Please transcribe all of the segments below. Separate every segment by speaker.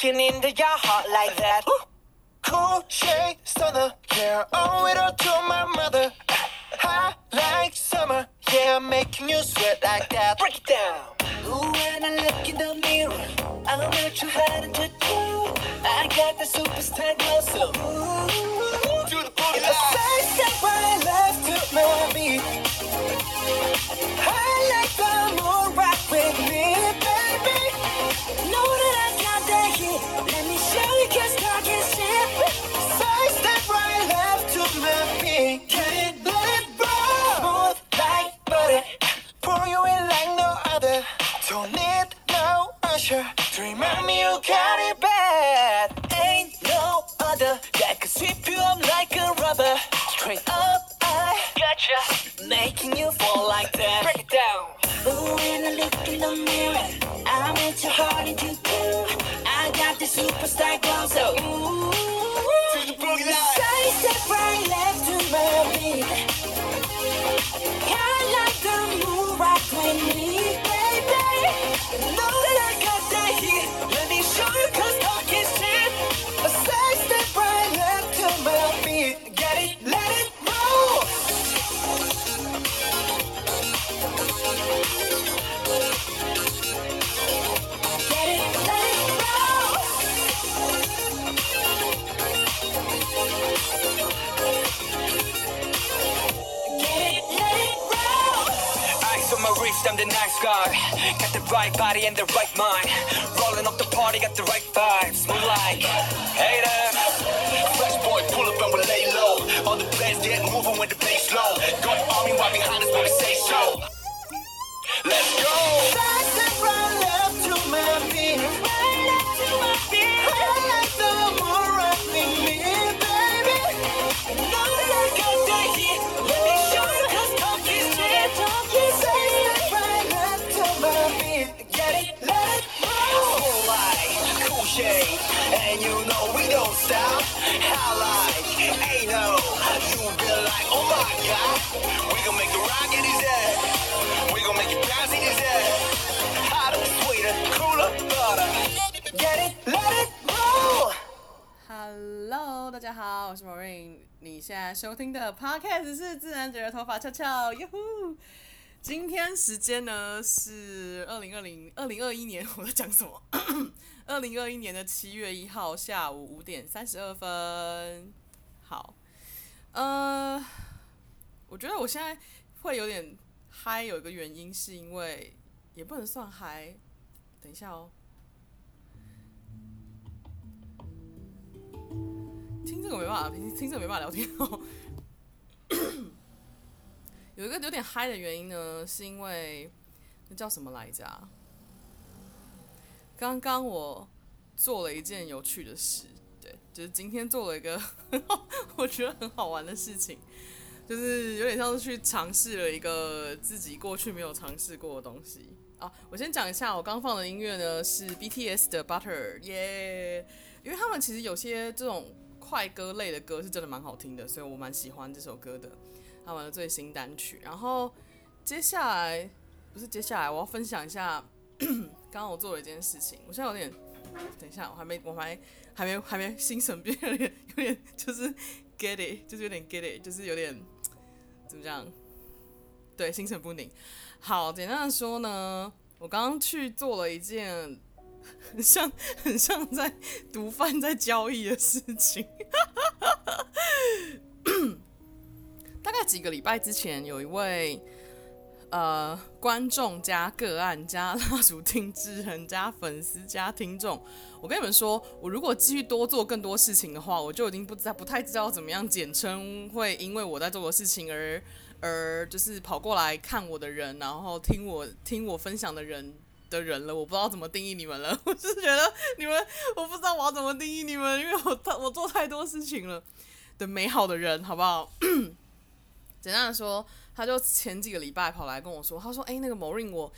Speaker 1: breaking into your heart like that.
Speaker 2: Cool shade stunner, yeah, owe it all to my mother. Hot like summer, yeah, making you sweat like that.
Speaker 1: Break it down. Ooh, when I look in the mirror, I'm not too hard to do. I got the superstar glow, so ooh,
Speaker 2: Do the boogie
Speaker 1: I
Speaker 2: line.
Speaker 1: say step right left to my beat.
Speaker 2: Right
Speaker 3: body and the right mind. Rolling up the party, got the right vibes.
Speaker 4: 收听的 Podcast 是自然卷的头发翘翘，哟呼！今天时间呢是二零二零二零二一年，我在讲什么？二零二一年的七月一号下午五点三十二分。好，呃，我觉得我现在会有点嗨，有一个原因是因为也不能算嗨。等一下哦。听这个没办法，听听这个没办法聊天哦。有一个有点嗨的原因呢，是因为那叫什么来着？刚刚我做了一件有趣的事，对，就是今天做了一个 我觉得很好玩的事情，就是有点像是去尝试了一个自己过去没有尝试过的东西啊。我先讲一下，我刚放的音乐呢是 BTS 的 Butter，耶、因为他们其实有些这种。快歌类的歌是真的蛮好听的，所以我蛮喜欢这首歌的，他们的最新单曲。然后接下来不是接下来，我要分享一下刚刚我做了一件事情。我现在有点，等一下，我还没，我还还没还没心神变，有点有点就是 get it，就是有点 get it，就是有点怎么讲？对，心神不宁。好，简单的说呢，我刚刚去做了一件。很像很像在毒贩在交易的事情。大概几个礼拜之前，有一位呃观众加个案加蜡烛听之人加粉丝加听众，我跟你们说，我如果继续多做更多事情的话，我就已经不知道不太知道怎么样简称，会因为我在做的事情而而就是跑过来看我的人，然后听我听我分享的人。的人了，我不知道怎么定义你们了。我是觉得你们，我不知道我要怎么定义你们，因为我我做太多事情了的美好的人，好不好？简单的说，他就前几个礼拜跑来跟我说，他说：“哎、那个某令我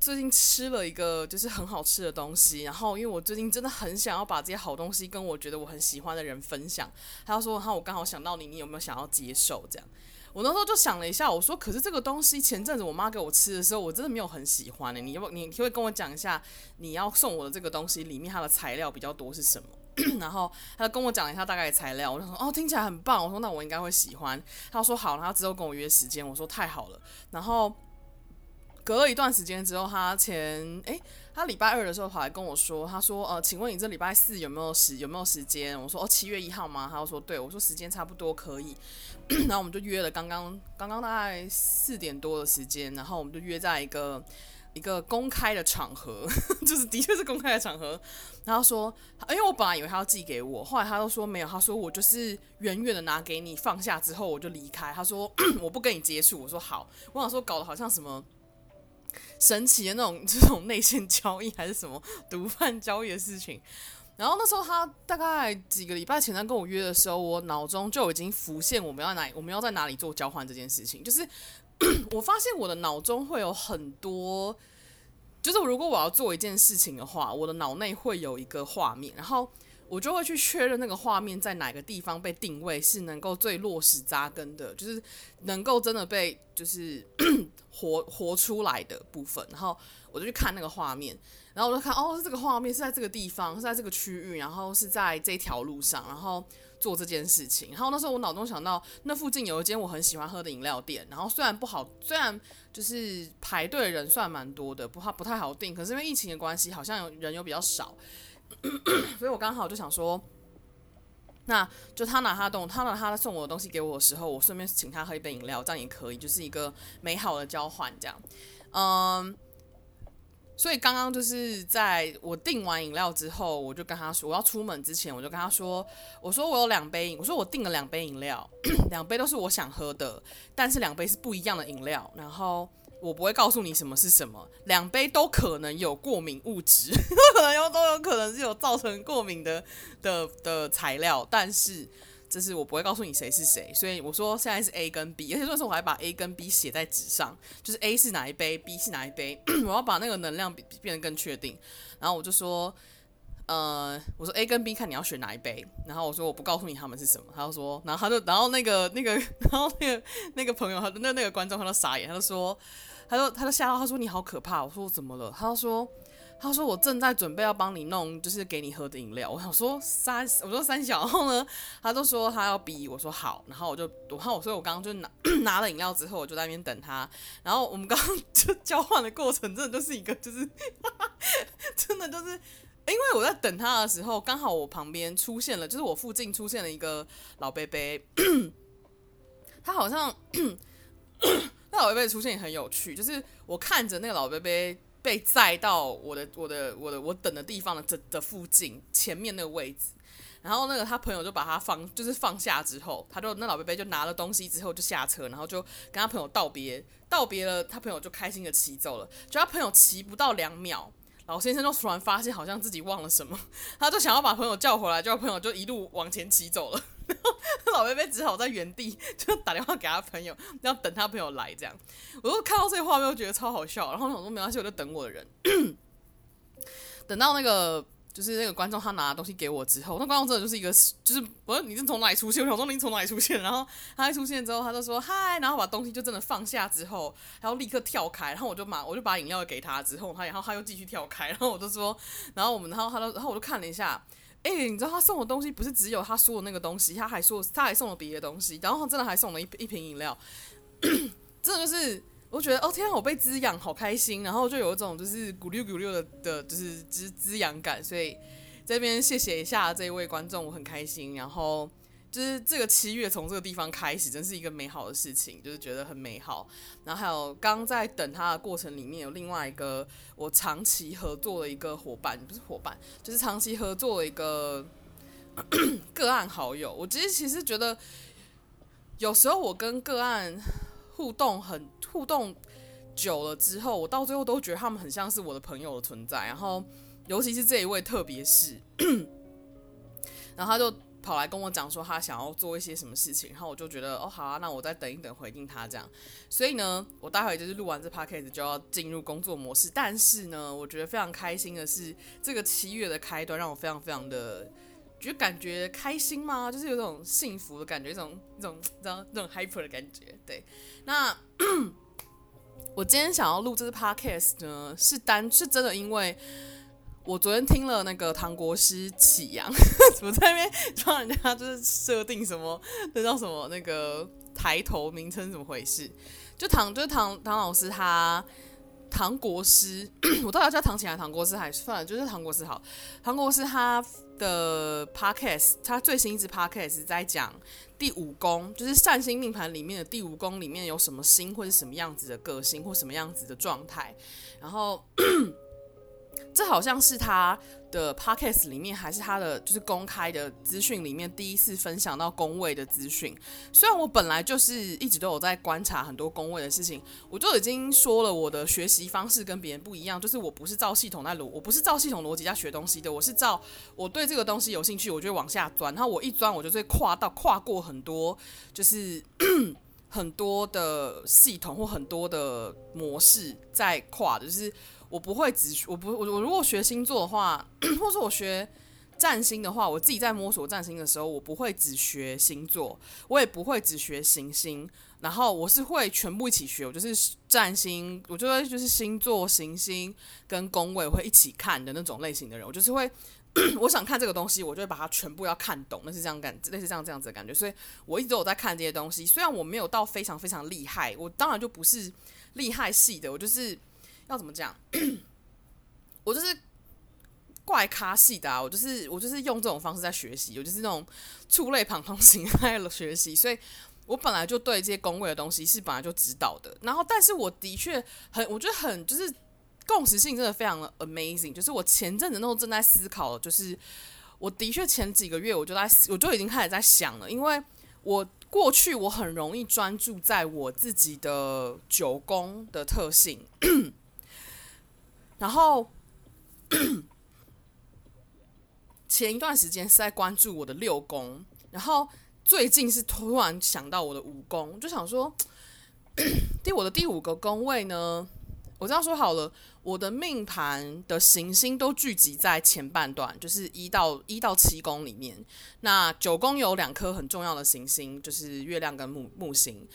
Speaker 4: 最近吃了一个就是很好吃的东西，然后因为我最近真的很想要把这些好东西跟我觉得我很喜欢的人分享。”他说：“然后我刚好想到你，你有没有想要接受？”这样，我那时候就想了一下，我说：“可是这个东西前阵子我妈给我吃的时候，我真的没有很喜欢呢。你要不你可以跟我讲一下，你要送我的这个东西里面它的材料比较多是什么？” 然后他就跟我讲了一下大概的材料，我就说：“哦，听起来很棒。”我说：“那我应该会喜欢。”他说：“好。”然后之后跟我约时间，我说：“太好了。”然后隔了一段时间之后，他前诶，他礼拜二的时候跑来跟我说：“他说，呃，请问你这礼拜四有没有时有没有时间？”我说：“哦，七月一号吗？”他就说：“对。”我说：“时间差不多可以。”然后我们就约了刚刚刚刚大概四点多的时间，然后我们就约在一个一个公开的场合，就是的确是公开的场合。然后说，因为我本来以为他要寄给我，后来他都说没有，他说我就是远远的拿给你，放下之后我就离开。他说 我不跟你接触。我说好，我想说搞得好像什么神奇的那种这种内线交易还是什么毒贩交易的事情。然后那时候他大概几个礼拜前他跟我约的时候，我脑中就已经浮现我们要哪我们要在哪里做交换这件事情，就是。我发现我的脑中会有很多，就是如果我要做一件事情的话，我的脑内会有一个画面，然后我就会去确认那个画面在哪个地方被定位是能够最落实扎根的，就是能够真的被就是 活活出来的部分，然后我就去看那个画面，然后我就看哦，是这个画面是在这个地方，是在这个区域，然后是在这条路上，然后。做这件事情，然后那时候我脑中想到，那附近有一间我很喜欢喝的饮料店，然后虽然不好，虽然就是排队的人算蛮多的，不怕不太好订，可是因为疫情的关系，好像人又比较少，所以我刚好就想说，那就他拿他的东，他拿他送我的东西给我的时候，我顺便请他喝一杯饮料，这样也可以，就是一个美好的交换，这样，嗯。所以刚刚就是在我订完饮料之后，我就跟他说，我要出门之前，我就跟他说，我说我有两杯，我说我订了两杯饮料，两杯都是我想喝的，但是两杯是不一样的饮料，然后我不会告诉你什么是什么，两杯都可能有过敏物质，可 能都有可能是有造成过敏的的的材料，但是。这是我不会告诉你谁是谁，所以我说现在是 A 跟 B，而且说是我还把 A 跟 B 写在纸上，就是 A 是哪一杯，B 是哪一杯，我要把那个能量变得更确定。然后我就说，呃，我说 A 跟 B 看你要选哪一杯，然后我说我不告诉你他们是什么，他就说，然后他就，然后那个那个，然后那个那个朋友，他那那个观众他都傻眼，他就说，他就他就吓到，他说你好可怕，我说我怎么了？他说。他说：“我正在准备要帮你弄，就是给你喝的饮料。”我想说三，我说三小，然后呢，他就说他要逼我说好，然后我就，然后我所以我刚刚就拿 拿了饮料之后，我就在那边等他。然后我们刚刚 就交换的过程，真的就是一个，就是 真的就是，因为我在等他的时候，刚好我旁边出现了，就是我附近出现了一个老伯伯，他好像 那老伯伯出现也很有趣，就是我看着那个老伯伯。被载到我的我的我的我等的地方的这的附近前面那个位置，然后那个他朋友就把他放就是放下之后，他就那老伯伯就拿了东西之后就下车，然后就跟他朋友道别，道别了，他朋友就开心的骑走了，就他朋友骑不到两秒。老先生就突然发现好像自己忘了什么，他就想要把朋友叫回来，结果朋友就一路往前骑走了，然 后老伯伯只好在原地就打电话给他朋友，要等他朋友来这样。我就看到这个画面，我觉得超好笑，然后我说没关系，我就等我的人，等到那个。就是那个观众，他拿东西给我之后，那观众真的就是一个，就是我说你是从哪里出现？我想说你从哪里出现？然后他一出现之后，他就说嗨，然后把东西就真的放下之后，然后立刻跳开，然后我就把我就把饮料给他之后，他然后他又继续跳开，然后我就说，然后我们然后他就然后我就看了一下，哎、你知道他送的东西不是只有他说的那个东西，他还说他还送了别的东西，然后他真的还送了一一瓶饮料，真的就是。我觉得哦天啊，我被滋养，好开心，然后就有一种就是咕溜咕溜的的，就是滋滋养感，所以这边谢谢一下这一位观众，我很开心。然后就是这个七月从这个地方开始，真是一个美好的事情，就是觉得很美好。然后还有刚在等他的过程里面，有另外一个我长期合作的一个伙伴，不是伙伴，就是长期合作的一个 个案好友。我其实其实觉得有时候我跟个案互动很。互动久了之后，我到最后都觉得他们很像是我的朋友的存在。然后，尤其是这一位，特别是，然后他就跑来跟我讲说他想要做一些什么事情。然后我就觉得哦，好啊，那我再等一等回应他这样。所以呢，我待会就是录完这 podcast 就要进入工作模式。但是呢，我觉得非常开心的是，这个七月的开端让我非常非常的就感觉开心吗？就是有种幸福的感觉，一种一种这样这种 hyper 的感觉。对，那 我今天想要录这个 podcast 呢，是单是真的，因为我昨天听了那个唐国师启扬，怎么在那边帮人家就是设定什么那叫什么那个抬头名称怎么回事？就唐就是唐唐老师他。唐国师，我到底要叫唐启阳、唐国师还是算了，就是唐国师好。唐国师他的 podcast，他最新一支 podcast 在讲第五宫，就是善星命盘里面的第五宫里面有什么星，或是什么样子的个性，或什么样子的状态。然后，这好像是他。的 podcast 里面还是他的就是公开的资讯里面第一次分享到工位的资讯。虽然我本来就是一直都有在观察很多工位的事情，我就已经说了我的学习方式跟别人不一样，就是我不是照系统在逻，我不是照系统逻辑在学东西的，我是照我对这个东西有兴趣，我就往下钻，然后我一钻我就会跨到跨过很多，就是很多的系统或很多的模式在跨的，就是。我不会只，我不我我如果学星座的话，或者我学占星的话，我自己在摸索占星的时候，我不会只学星座，我也不会只学行星，然后我是会全部一起学，我就是占星，我觉得就是星座、行星跟宫位会一起看的那种类型的人，我就是会，我想看这个东西，我就会把它全部要看懂，那是这样感，类似这样这样子的感觉，所以我一直都有在看这些东西，虽然我没有到非常非常厉害，我当然就不是厉害系的，我就是。要怎么讲？我就是怪咖系的啊！我就是我就是用这种方式在学习，我就是那种触类旁通型在学习，所以我本来就对这些宫位的东西是本来就知道的。然后，但是我的确很，我觉得很就是共识性真的非常的 amazing。就是我前阵子那时候正在思考，就是我的确前几个月我就在我就已经开始在想了，因为我过去我很容易专注在我自己的九宫的特性。然后前一段时间是在关注我的六宫，然后最近是突然想到我的五宫，就想说，第我的第五个宫位呢，我这样说好了，我的命盘的行星都聚集在前半段，就是一到一到七宫里面。那九宫有两颗很重要的行星，就是月亮跟木木星。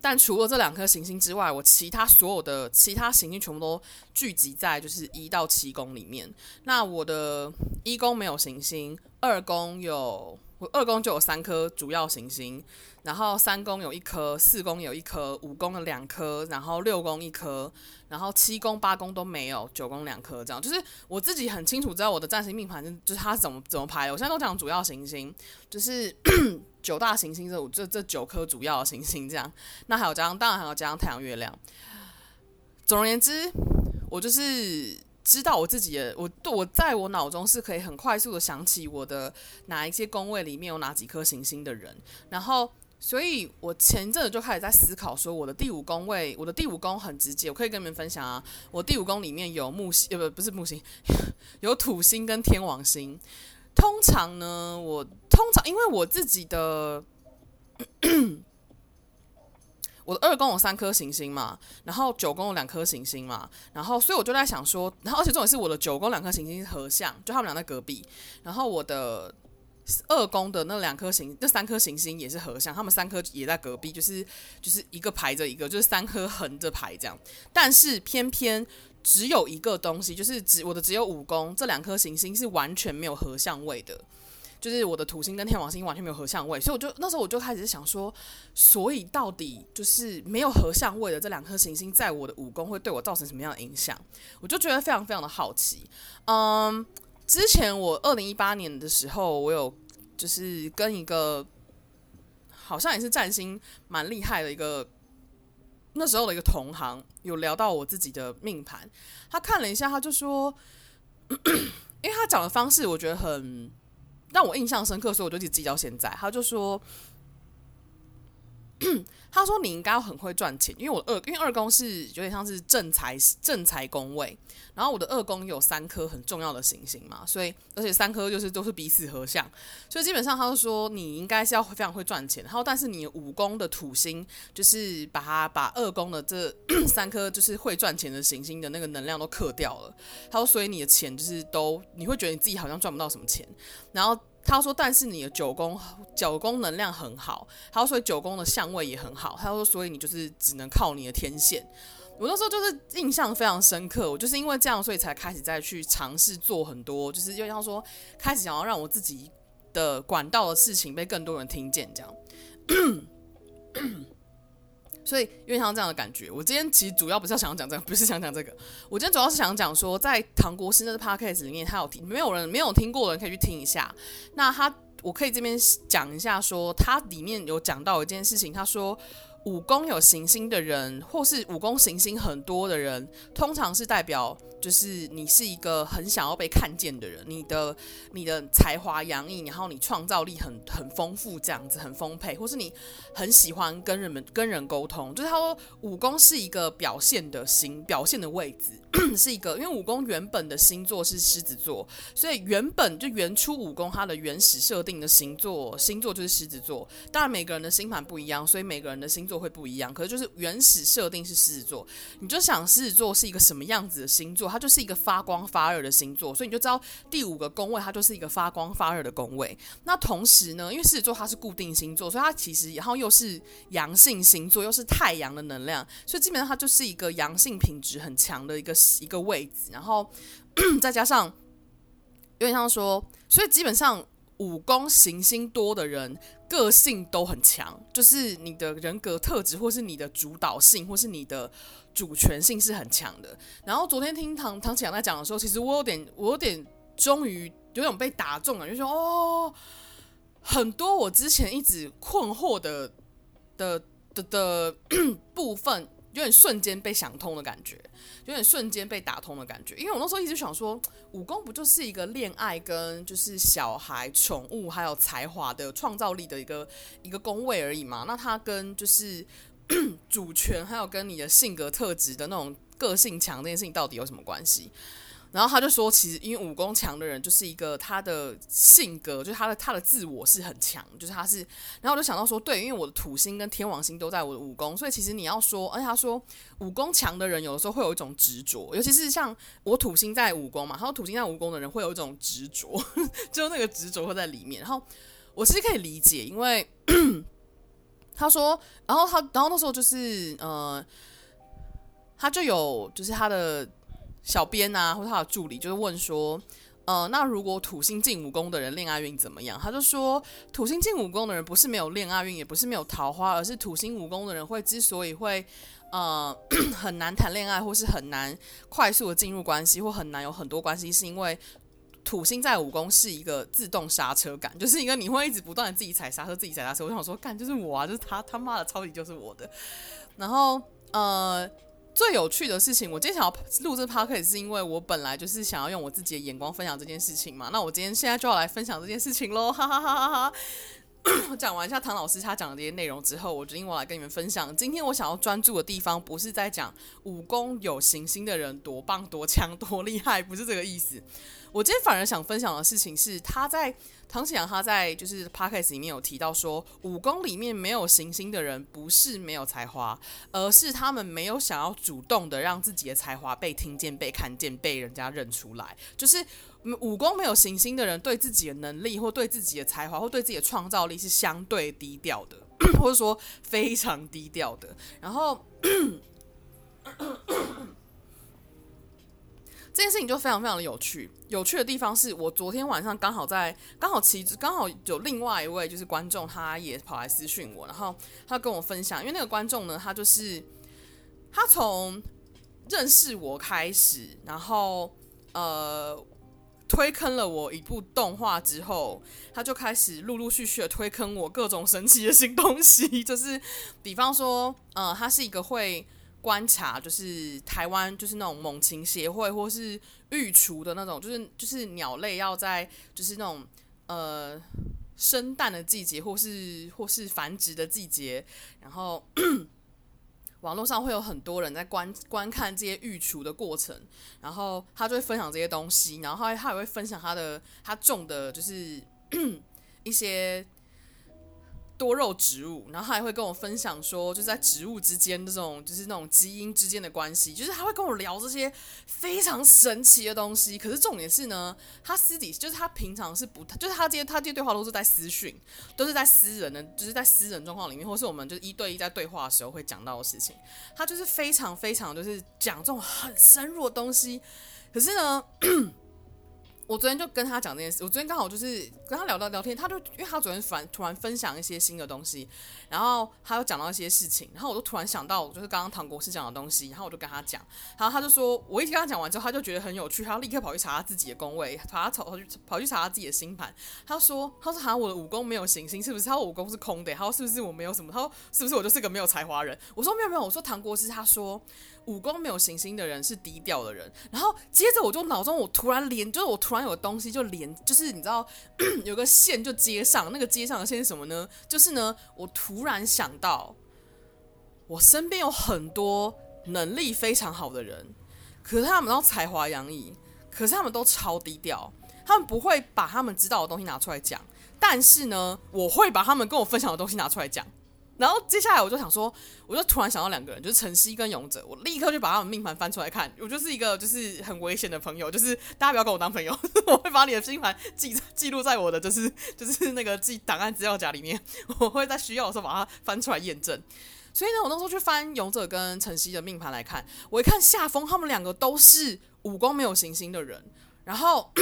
Speaker 4: 但除了这两颗行星之外，我其他所有的其他行星全部都聚集在就是一到七宫里面。那我的一宫没有行星，二宫有，我二宫就有三颗主要行星。然后三宫有一颗，四宫有一颗，五宫有两颗，然后六宫一颗，然后七宫八宫都没有，九宫两颗，这样就是我自己很清楚知道我的占星命盘就是它怎么怎么排。我现在都讲主要行星，就是 九大行星这这这九颗主要的行星这样。那还有加上当然还有加上太阳、月亮。总而言之，我就是知道我自己的，我我在我脑中是可以很快速的想起我的哪一些宫位里面有哪几颗行星的人，然后。所以我前阵子就开始在思考，说我的第五宫位，我的第五宫很直接，我可以跟你们分享啊。我第五宫里面有木星，呃，不，不是木星，有土星跟天王星。通常呢，我通常因为我自己的，我的二宫有三颗行星嘛，然后九宫有两颗行星嘛，然后所以我就在想说，然后而且重点是我的九宫两颗行星是合相，就他们俩在隔壁，然后我的。二宫的那两颗行，那三颗行星也是合相，他们三颗也在隔壁，就是就是一个排着一个，就是三颗横着排这样。但是偏偏只有一个东西，就是只我的只有五宫，这两颗行星是完全没有合相位的，就是我的土星跟天王星完全没有合相位，所以我就那时候我就开始想说，所以到底就是没有合相位的这两颗行星，在我的五宫会对我造成什么样的影响？我就觉得非常非常的好奇，嗯。之前我二零一八年的时候，我有就是跟一个好像也是占星蛮厉害的一个那时候的一个同行有聊到我自己的命盘，他看了一下，他就说，因为他讲的方式我觉得很让我印象深刻，所以我就一直记到现在。他就说，他说你应该很会赚钱，因为我二因为二宫是有点像是正财正财宫位，然后我的二宫有三颗很重要的行星嘛，所以而且三颗就是都是彼此合相，所以基本上他就说你应该是要非常会赚钱。然后但是你五宫的土星就是把它把二宫的这 三颗就是会赚钱的行星的那个能量都克掉了。他说所以你的钱就是都你会觉得你自己好像赚不到什么钱，然后。他说：“但是你的九宫九宫能量很好，他说所以九宫的相位也很好。他说所以你就是只能靠你的天线。我那时候就是印象非常深刻，我就是因为这样，所以才开始再去尝试做很多，就是又像说开始想要让我自己的管道的事情被更多人听见，这样。”所以，有点像这样的感觉，我今天其实主要不是要想讲这个，不是想讲这个。我今天主要是想讲说，在唐国师那个 podcast 里面，他有听，没有人没有听过的人可以去听一下。那他，我可以这边讲一下，说他里面有讲到一件事情，他说。武宫有行星的人，或是武宫行星很多的人，通常是代表就是你是一个很想要被看见的人，你的你的才华洋溢，然后你创造力很很丰富，这样子很丰沛，或是你很喜欢跟人们跟人沟通。就是他说武宫是一个表现的星，表现的位置 是一个，因为武宫原本的星座是狮子座，所以原本就原初武宫它的原始设定的星座星座就是狮子座。当然每个人的星盘不一样，所以每个人的星座会不一样，可是就是原始设定是狮子座，你就想狮子座是一个什么样子的星座？它就是一个发光发热的星座，所以你就知道第五个宫位它就是一个发光发热的宫位。那同时呢，因为狮子座它是固定星座，所以它其实然后又是阳性星座，又是太阳的能量，所以基本上它就是一个阳性品质很强的一个一个位置。然后 再加上有点像说，所以基本上。五宫行星多的人，个性都很强，就是你的人格特质，或是你的主导性，或是你的主权性是很强的。然后昨天听唐唐启阳在讲的时候，其实我有点，我有点终于有点被打中了，就说哦，很多我之前一直困惑的的的的部分。有点瞬间被想通的感觉，有点瞬间被打通的感觉。因为我那时候一直想说，武功不就是一个恋爱跟就是小孩、宠物还有才华的创造力的一个一个工位而已嘛？那它跟就是 主权还有跟你的性格特质的那种个性强这件事情到底有什么关系？然后他就说，其实因为武功强的人就是一个他的性格，就是他的他的自我是很强，就是他是。然后我就想到说，对，因为我的土星跟天王星都在我的武功，所以其实你要说，而且他说武功强的人有的时候会有一种执着，尤其是像我土星在武功嘛，他说土星在武功的人会有一种执着，就那个执着会在里面。然后我其实可以理解，因为他说，然后他，然后那时候就是呃，他就有就是他的。小编啊，或者他的助理，就是问说，呃，那如果土星进五宫的人恋爱运怎么样？他就说，土星进五宫的人不是没有恋爱运，也不是没有桃花，而是土星五宫的人会之所以会呃 很难谈恋爱，或是很难快速的进入关系，或很难有很多关系，是因为土星在五宫是一个自动刹车感，就是一个你会一直不断的自己踩刹车，自己踩刹车。我想说，干就是我啊，就是他他妈的超级就是我的。然后呃。最有趣的事情，我今天想要录这 podcast 是因为我本来就是想要用我自己的眼光分享这件事情嘛。那我今天现在就要来分享这件事情喽，哈哈哈哈哈！讲完一下唐老师他讲的这些内容之后，我决定我来跟你们分享。今天我想要专注的地方，不是在讲武功有行星的人多棒、多强、多厉害，不是这个意思。我今天反而想分享的事情是，他在唐綺阳他在就是 podcast 里面有提到说，武功里面没有行星的人不是没有才华，而是他们没有想要主动的让自己的才华被听见、被看见、被人家认出来。就是武功没有行星的人，对自己的能力或对自己的才华或对自己的创造力是相对低调的，或者说非常低调的。然后。这件事情就非常非常的有趣。有趣的地方是我昨天晚上刚好在刚好其实刚好有另外一位就是观众，他也跑来私讯我，然后他跟我分享，因为那个观众呢，他就是他从认识我开始，然后呃推坑了我一部动画之后，他就开始陆陆续续的推坑我各种神奇的新东西，就是比方说，呃，他是一个会。观察就是台湾就是那种猛禽协会或是育雏的那种，就是就是鸟类要在就是那种呃生蛋的季节，或是或是繁殖的季节，然后 网络上会有很多人在观观看这些育雏的过程，然后他就会分享这些东西，然后他他也会分享他的他种的就是 一些。多肉植物，然后他还会跟我分享说，就在植物之间这种，就是那种基因之间的关系，就是他会跟我聊这些非常神奇的东西。可是重点是呢，他私底就是他平常是不，就是他这些他这些对话都是在私讯，都是在私人的，就是在私人状况里面，或是我们就是一对一在对话的时候会讲到的事情。他就是非常非常就是讲这种很深入的东西。可是呢。我昨天就跟他讲这件事，我昨天刚好就是跟他聊到聊天，他就因为他昨天突然突然分享一些新的东西，然后他又讲到一些事情，然后我就突然想到，就是刚刚唐国师讲的东西，然后我就跟他讲，然后他就说，我一跟他讲完之后，他就觉得很有趣，他立刻跑去查他自己的宫位，查他跑去跑去查他自己的星盘，他说，他说好像我的武功没有行星，是不是？他说武功是空的，他说是不是我没有什么？他说是不是我就是个没有才华人？我说没有没有，我说唐国师他说。武功没有行星的人是低调的人，然后接着我就脑中我突然连，就是我突然有东西就连，就是你知道 有个线就接上，那个接上的线是什么呢？就是呢，我突然想到，我身边有很多能力非常好的人，可是他们都才华洋溢，可是他们都超低调，他们不会把他们知道的东西拿出来讲，但是呢，我会把他们跟我分享的东西拿出来讲。然后接下来我就想说，我就突然想到两个人，就是晨曦跟勇者，我立刻就把他们命盘翻出来看。我就是一个就是很危险的朋友，就是大家不要跟我当朋友，我会把你的星盘记记录在我的就是就是那个记档案资料夹里面，我会在需要的时候把它翻出来验证。所以呢，我那时候去翻勇者跟晨曦的命盘来看，我一看夏风，他们两个都是武功没有行星的人，然后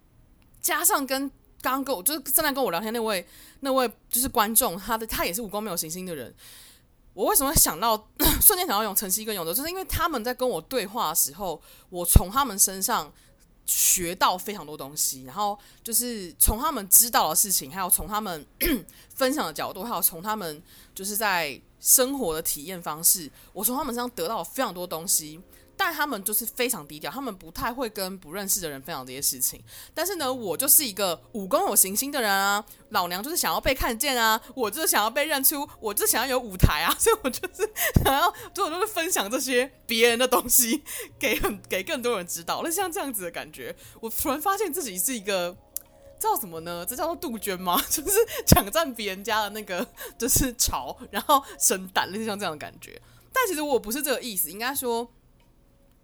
Speaker 4: 加上跟。刚刚跟我就是正在跟我聊天那位那位就是观众，他的他也是武功没有行星的人。我为什么会想到 瞬间想到用晨曦跟勇德，就是因为他们在跟我对话的时候，我从他们身上学到非常多东西，然后就是从他们知道的事情，还有从他们 分享的角度，还有从他们就是在生活的体验方式，我从他们身上得到非常多东西。但他们就是非常低调，他们不太会跟不认识的人分享这些事情。但是呢，我就是一个武功有行星的人啊，老娘就是想要被看见啊，我就是想要被认出，我就想要有舞台啊，所以我就是想要，所以我就是分享这些别人的东西给很 给更多人知道。那像这样子的感觉，我突然发现自己是一个叫什么呢？这叫做杜鹃吗？就是抢占别人家的那个就是巢，然后生蛋，类似像这样的感觉。但其实我不是这个意思，应该说。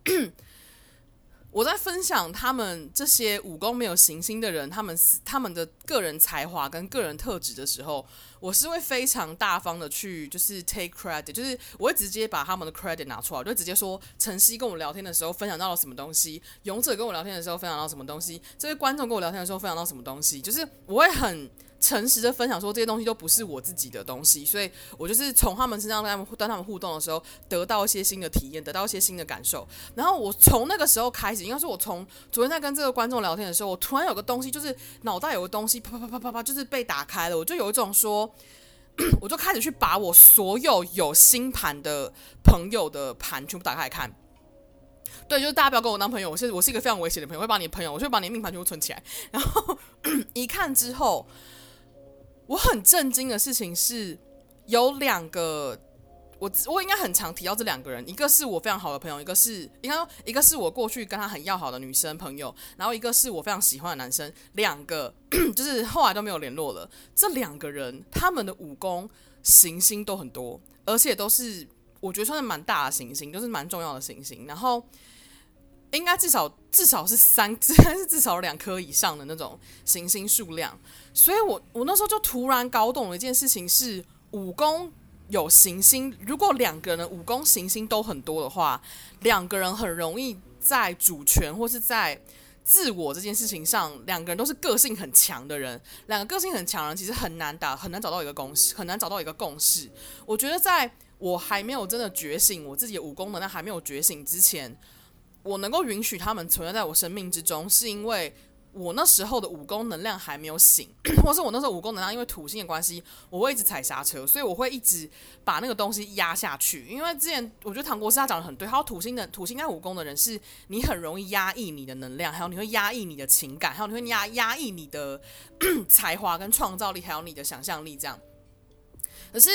Speaker 4: 我在分享他们这些武功没有行星的人，他们他们的个人才华跟个人特质的时候，我是会非常大方的去就是 take credit，就是我会直接把他们的 credit 拿出来，就直接说晨曦跟我聊天的时候分享到了什么东西，勇者跟我聊天的时候分享到什么东西，这些观众跟我聊天的时候分享到什么东西，就是我会很。诚实的分享说，这些东西都不是我自己的东西，所以我就是从他们身上跟他们跟他们互动的时候，得到一些新的体验，得到一些新的感受。然后我从那个时候开始，应该说我从昨天在跟这个观众聊天的时候，我突然有个东西，就是脑袋有个东西啪啪啪啪啪啪，就是被打开了。我就有一种说，我就开始去把我所有有星盘的朋友的盘全部打开来看。对，就是大家不要跟我当朋友，我是我是一个非常危险的朋友，会把你的朋友，我就会把你的命盘全部存起来。然后 一看之后。我很震惊的事情是，有两个，我我应该很常提到这两个人，一个是我非常好的朋友，一个是应该说一个是我过去跟他很要好的女生朋友，然后一个是我非常喜欢的男生，两个 就是后来都没有联络了。这两个人他们的武功行星都很多，而且都是我觉得算是蛮大的行星，都是蛮重要的行星，然后。应该至少至少是三，是至少两颗以上的那种行星数量，所以我我那时候就突然搞懂了一件事情是，武功有行星，如果两个人武功行星都很多的话，两个人很容易在主权或是在自我这件事情上，两个人都是个性很强的人，两个个性很强人其实很难打，很难找到一个共识，很难找到一个共识。我觉得在我还没有真的觉醒，我自己武功能量还没有觉醒之前。我能够允许他们存在在我生命之中，是因为我那时候的武功能量还没有醒，或是我那时候武功能量因为土星的关系，我会一直踩刹车，所以我会一直把那个东西压下去。因为之前我觉得唐国师他讲的很对，还有土星的土星跟武功的人是，你很容易压抑你的能量，还有你会压抑你的情感，还有你会压压抑你的 才华跟创造力，还有你的想象力这样。可是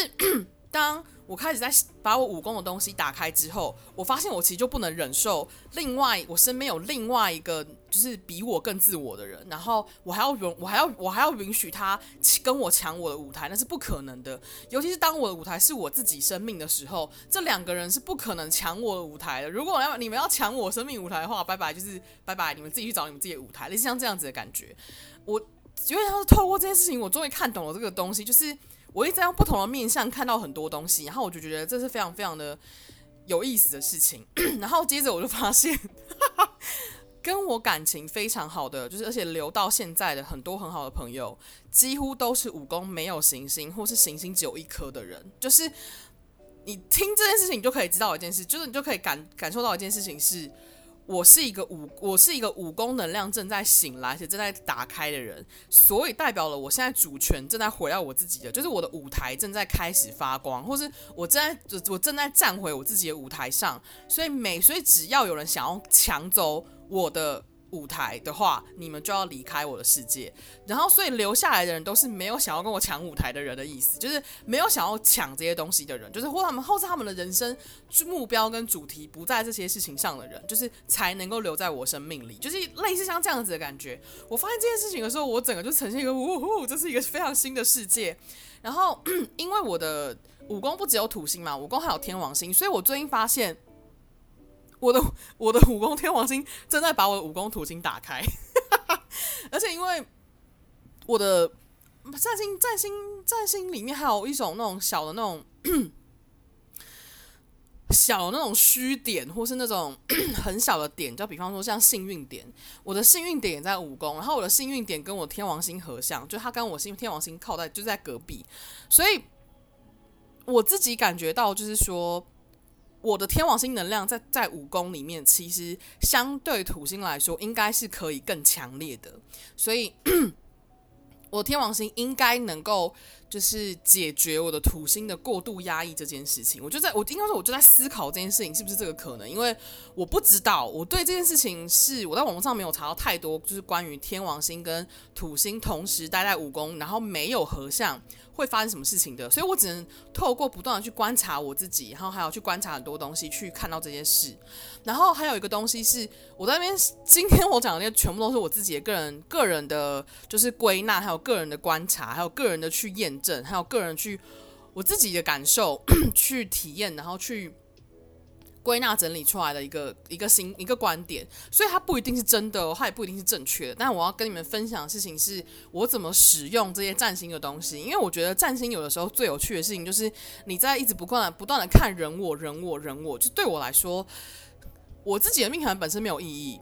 Speaker 4: 当我开始在把我武功的东西打开之后，我发现我其实就不能忍受另外我身边有另外一个就是比我更自我的人，然后我还要容我还要我还要允许他跟我抢我的舞台，那是不可能的。尤其是当我的舞台是我自己生命的时候，这两个人是不可能抢我的舞台的。如果要你们要抢我生命舞台的话，拜拜，就是拜拜，你们自己去找你们自己的舞台。类似像这样子的感觉，我因为他是透过这件事情，我终于看懂了这个东西，就是。我一直在用不同的面向看到很多东西，然后我就觉得这是非常非常的有意思的事情。然后接着我就发现，跟我感情非常好的，就是而且留到现在的很多很好的朋友，几乎都是武功没有行星，或是行星只有一颗的人。就是你听这件事情，你就可以知道一件事，就是你就可以感感受到一件事情是。我是一个武，我是一个武功能量正在醒来且正在打开的人，所以代表了我现在主权正在回到我自己的，就是我的舞台正在开始发光，或是我正在我正在站回我自己的舞台上，所以每所以只要有人想要抢走我的。舞台的话，你们就要离开我的世界。然后，所以留下来的人都是没有想要跟我抢舞台的人的意思，就是没有想要抢这些东西的人，就是或他们或是他们的人生目标跟主题不在这些事情上的人，就是才能够留在我生命里，就是类似像这样子的感觉。我发现这件事情的时候，我整个就呈现一个呜呼，这是一个非常新的世界。然后，因为我的武功不只有土星嘛，武功还有天王星，所以我最近发现。我的我的武功天王星正在把我的武功土星打开，而且因为我的占星占星占星里面还有一种那种小的那种小的那种虚点，或是那种 很小的点，就比方说像幸运点，我的幸运点也在武功，然后我的幸运点跟我天王星合相，就它跟我星天王星靠在就在隔壁，所以我自己感觉到就是说。我的天王星能量在在五宫里面，其实相对土星来说，应该是可以更强烈的，所以 我天王星应该能够就是解决我的土星的过度压抑这件事情。我就在我应该说，我就在思考这件事情是不是这个可能，因为我不知道，我对这件事情是我在网络上没有查到太多，就是关于天王星跟土星同时待在五宫，然后没有合相。会发生什么事情的，所以我只能透过不断的去观察我自己，然后还有去观察很多东西，去看到这件事。然后还有一个东西是，我在那边今天我讲的那些全部都是我自己的个人个人的，就是归纳，还有个人的观察，还有个人的去验证，还有个人去我自己的感受 去体验，然后去。归纳整理出来的一个一个新一个观点，所以它不一定是真的，它也不一定是正确的。但我要跟你们分享的事情是我怎么使用这些占星的东西，因为我觉得占星有的时候最有趣的事情就是你在一直不断的不断的看人我人我人我，就对我来说，我自己的命盘本身没有意义。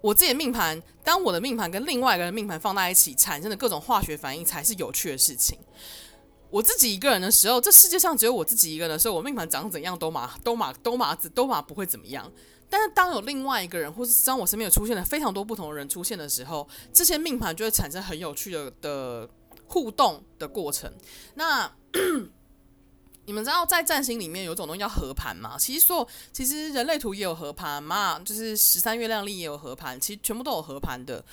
Speaker 4: 我自己的命盘，当我的命盘跟另外一个人命盘放在一起产生的各种化学反应，才是有趣的事情。我自己一个人的时候，这世界上只有我自己一个人的时候，我命盘长怎样都嘛都嘛都嘛子都嘛不会怎么样。但是当有另外一个人，或是当我身边有出现了非常多不同的人出现的时候，这些命盘就会产生很有趣的的互动的过程。那你们知道在占星里面有种东西叫合盘吗？其实说，其实人类图也有合盘嘛，就是十三月亮历也有合盘，其实全部都有合盘的。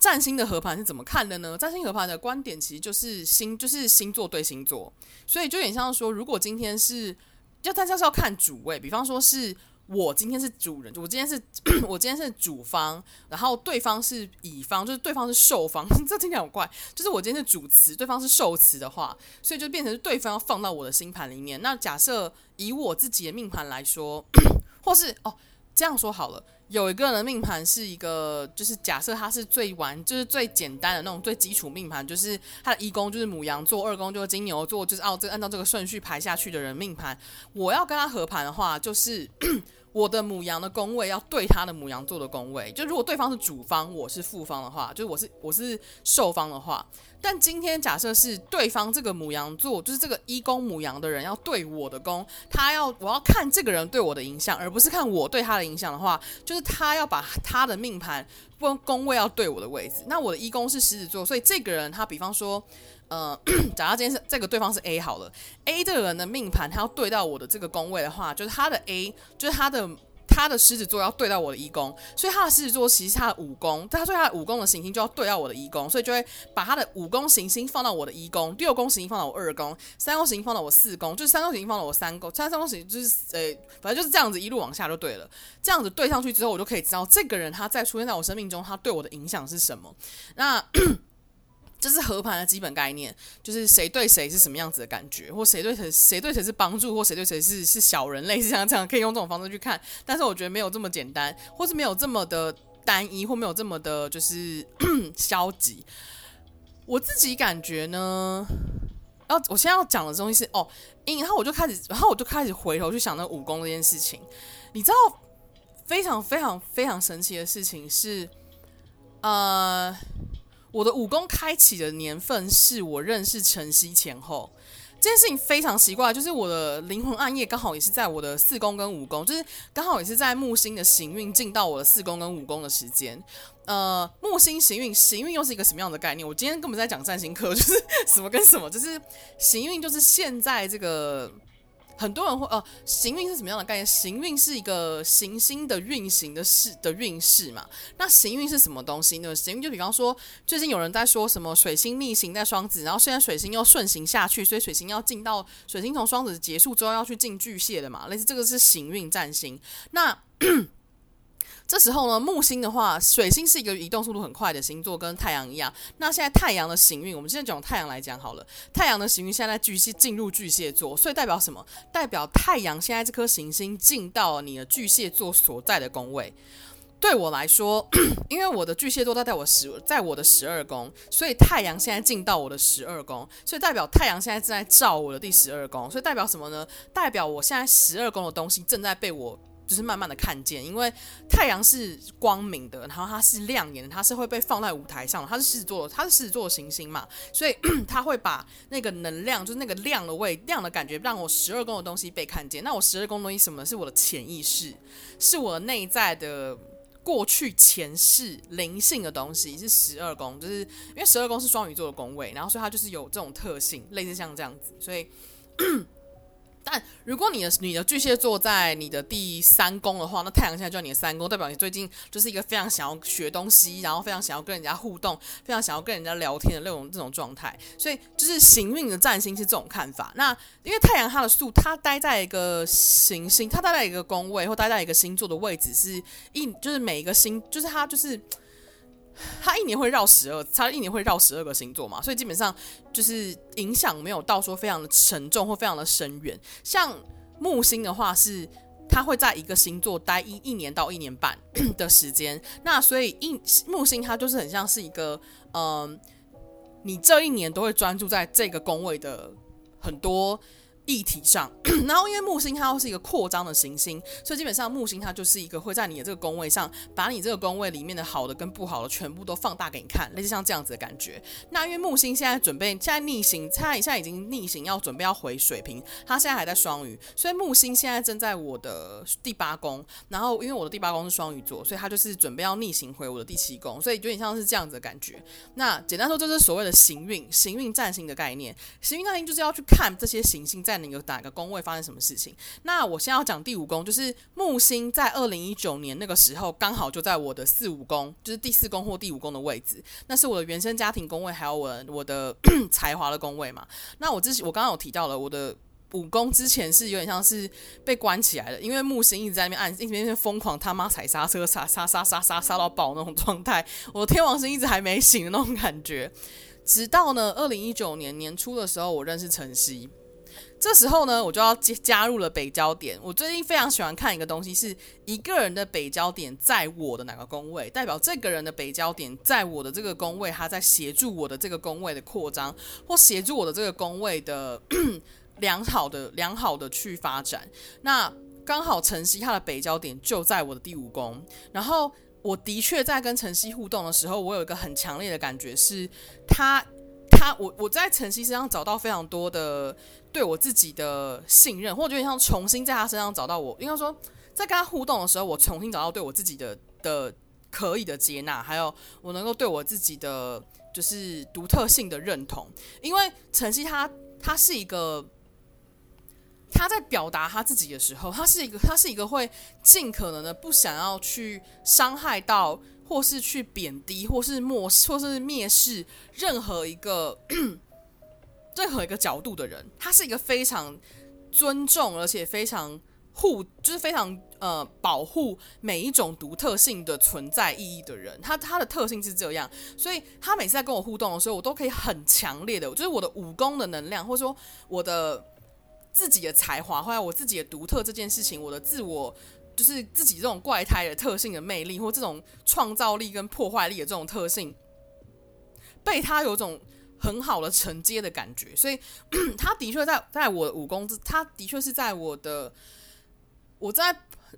Speaker 4: 占星的合盘是怎么看的呢？占星合盘的观点其实就是星，就是星座对星座，所以就有点像说，如果今天是，要大家是要看主位，比方说是我今天是主人，我今天是 我今天是主方，然后对方是乙方，就是对方是受方，这听起来很怪，就是我今天是主词，对方是受词的话，所以就变成对方要放到我的星盘里面。那假设以我自己的命盘来说，或是哦。这样说好了，有一个人命盘是一个，就是假设他是最完，就是最简单的那种最基础命盘，就是他的一宫就是母羊座，二宫就是金牛座，就是哦，这按照这个顺序排下去的人命盘，我要跟他合盘的话，就是 我的母羊的宫位要对他的母羊座的宫位，就如果对方是主方，我是副方的话，就是我是我是受方的话，但今天假设是对方这个母羊座，就是这个一宫母羊的人要对我的宫，他要我要看这个人对我的影响，而不是看我对他的影响的话，就是他要把他的命盘宫宫位要对我的位置。那我的一宫是狮子座，所以这个人他比方说，呃，假如今天是这个对方是 A 好了，A 这个人的命盘他要对到我的这个宫位的话，就是他的 A 就是他的。他的狮子座要对到我的一宫，所以他的狮子座其实他的五宫，他所以他的五宫的行星就要对到我的一宫，所以就会把他的五宫行星放到我的一宫，六宫行星放到我二宫，三宫行星放到我四宫，就是三宫行星放到我三宫，三三宫行星就是呃、反正就是这样子一路往下就对了。这样子对上去之后，我就可以知道这个人他在出现在我生命中，他对我的影响是什么。那。这是和盘的基本概念，就是谁对谁是什么样子的感觉，或谁对谁谁对谁是帮助，或谁对谁是是小人类，是像这样可以用这种方式去看。但是我觉得没有这么简单，或是没有这么的单一，或没有这么的就是消极。我自己感觉呢，要，我现在要讲的东西是哦，然后我就开始，然后我就开始回头去想那武功这件事情。你知道，非常非常非常神奇的事情是，呃。我的武功开启的年份是我认识晨曦前后，这件事情非常奇怪，就是我的灵魂暗夜刚好也是在我的四宫跟五宫，就是刚好也是在木星的行运进到我的四宫跟五宫的时间。呃，木星行运，行运又是一个什么样的概念？我今天根本在讲占星课，就是什么跟什么，就是行运就是现在这个。很多人会哦，行运是什么样的概念？行运是一个行星的运行的势的运势嘛。那行运是什么东西呢？行运就比方说，最近有人在说什么水星逆行在双子，然后现在水星又顺行下去，所以水星要进到水星从双子结束之后要去进巨蟹的嘛。类似这个是行运占星。那。这时候呢，木星的话，水星是一个移动速度很快的星座，跟太阳一样。那现在太阳的行运，我们现在讲太阳来讲好了。太阳的行运现在，巨蟹进入巨蟹座，所以代表什么？代表太阳现在这颗行星进到你的巨蟹座所在的宫位。对我来说，因为我的巨蟹座它在我十，在我的十二宫，所以太阳现在进到我的十二宫，所以代表太阳现在正在照我的第十二宫，所以代表什么呢？代表我现在十二宫的东西正在被我。就是慢慢的看见，因为太阳是光明的，然后它是亮眼的，它是会被放在舞台上的，它是狮子座，它是狮子座的行星嘛，所以 它会把那个能量，就是那个亮的位，亮的感觉，让我十二宫的东西被看见。那我十二宫东西什么？是我的潜意识，是我内在的过去前世灵性的东西，是十二宫，就是因为十二宫是双鱼座的宫位，然后所以它就是有这种特性，类似像这样子，所以。但如果你的你的巨蟹座在你的第三宫的话，那太阳现在就在你的三宫，代表你最近就是一个非常想要学东西，然后非常想要跟人家互动，非常想要跟人家聊天的那种这种状态。所以就是行运的占星是这种看法。那因为太阳它的宿，它待在一个行星，它待在一个宫位或待在一个星座的位置是一，就是每一个星，就是它就是。他一年会绕十二，他一年会绕十二个星座嘛，所以基本上就是影响没有到说非常的沉重或非常的深远。像木星的话是，它会在一个星座待一一年到一年半的时间，那所以一木星它就是很像是一个，嗯、你这一年都会专注在这个宫位的很多。议题上，然后因为木星它又是一个扩张的行星，所以基本上木星它就是一个会在你的这个宫位上，把你这个宫位里面的好的跟不好的全部都放大给你看，类似像这样子的感觉。那因为木星现在准备现在逆行，它现在已经逆行要准备要回水瓶，它现在还在双鱼，所以木星现在正在我的第八宫。然后因为我的第八宫是双鱼座，所以它就是准备要逆行回我的第七宫，所以有点像是这样子的感觉。那简单说，就是所谓的行运、行运占星的概念。行运占星就是要去看这些行星在。你有哪个宫位发生什么事情？那我先要讲第五宫，就是木星在二零一九年那个时候，刚好就在我的四五宫，就是第四宫或第五宫的位置。那是我的原生家庭宫位，还有我我的 才华的宫位嘛。那我之前我刚刚有提到了，我的五宫之前是有点像是被关起来的，因为木星一直在那边按，一直在那边疯狂他妈踩刹车，刹刹刹刹刹刹到爆那种状态。我的天王星一直还没醒的那种感觉。直到呢，二零一九年年初的时候，我认识晨曦。这时候呢，我就要加加入了北焦点。我最近非常喜欢看一个东西，是一个人的北焦点在我的哪个宫位，代表这个人的北焦点在我的这个宫位，他在协助我的这个宫位的扩张，或协助我的这个宫位的 良好的良好的去发展。那刚好晨曦他的北焦点就在我的第五宫，然后我的确在跟晨曦互动的时候，我有一个很强烈的感觉是他。他，我我在晨曦身上找到非常多的对我自己的信任，或者有点像重新在他身上找到我，应该说在跟他互动的时候，我重新找到对我自己的的可以的接纳，还有我能够对我自己的就是独特性的认同。因为晨曦他他是一个他在表达他自己的时候，他是一个他是一个会尽可能的不想要去伤害到。或是去贬低，或是漠视，或是蔑视任何一个任何一个角度的人，他是一个非常尊重，而且非常护，就是非常呃保护每一种独特性的存在意义的人。他他的特性是这样，所以他每次在跟我互动的时候，我都可以很强烈的，就是我的武功的能量，或者说我的自己的才华，或者我自己的独特这件事情，我的自我。就是自己这种怪胎的特性的魅力，或这种创造力跟破坏力的这种特性，被他有种很好的承接的感觉，所以 他的确在在我的武功之，他的确是在我的我在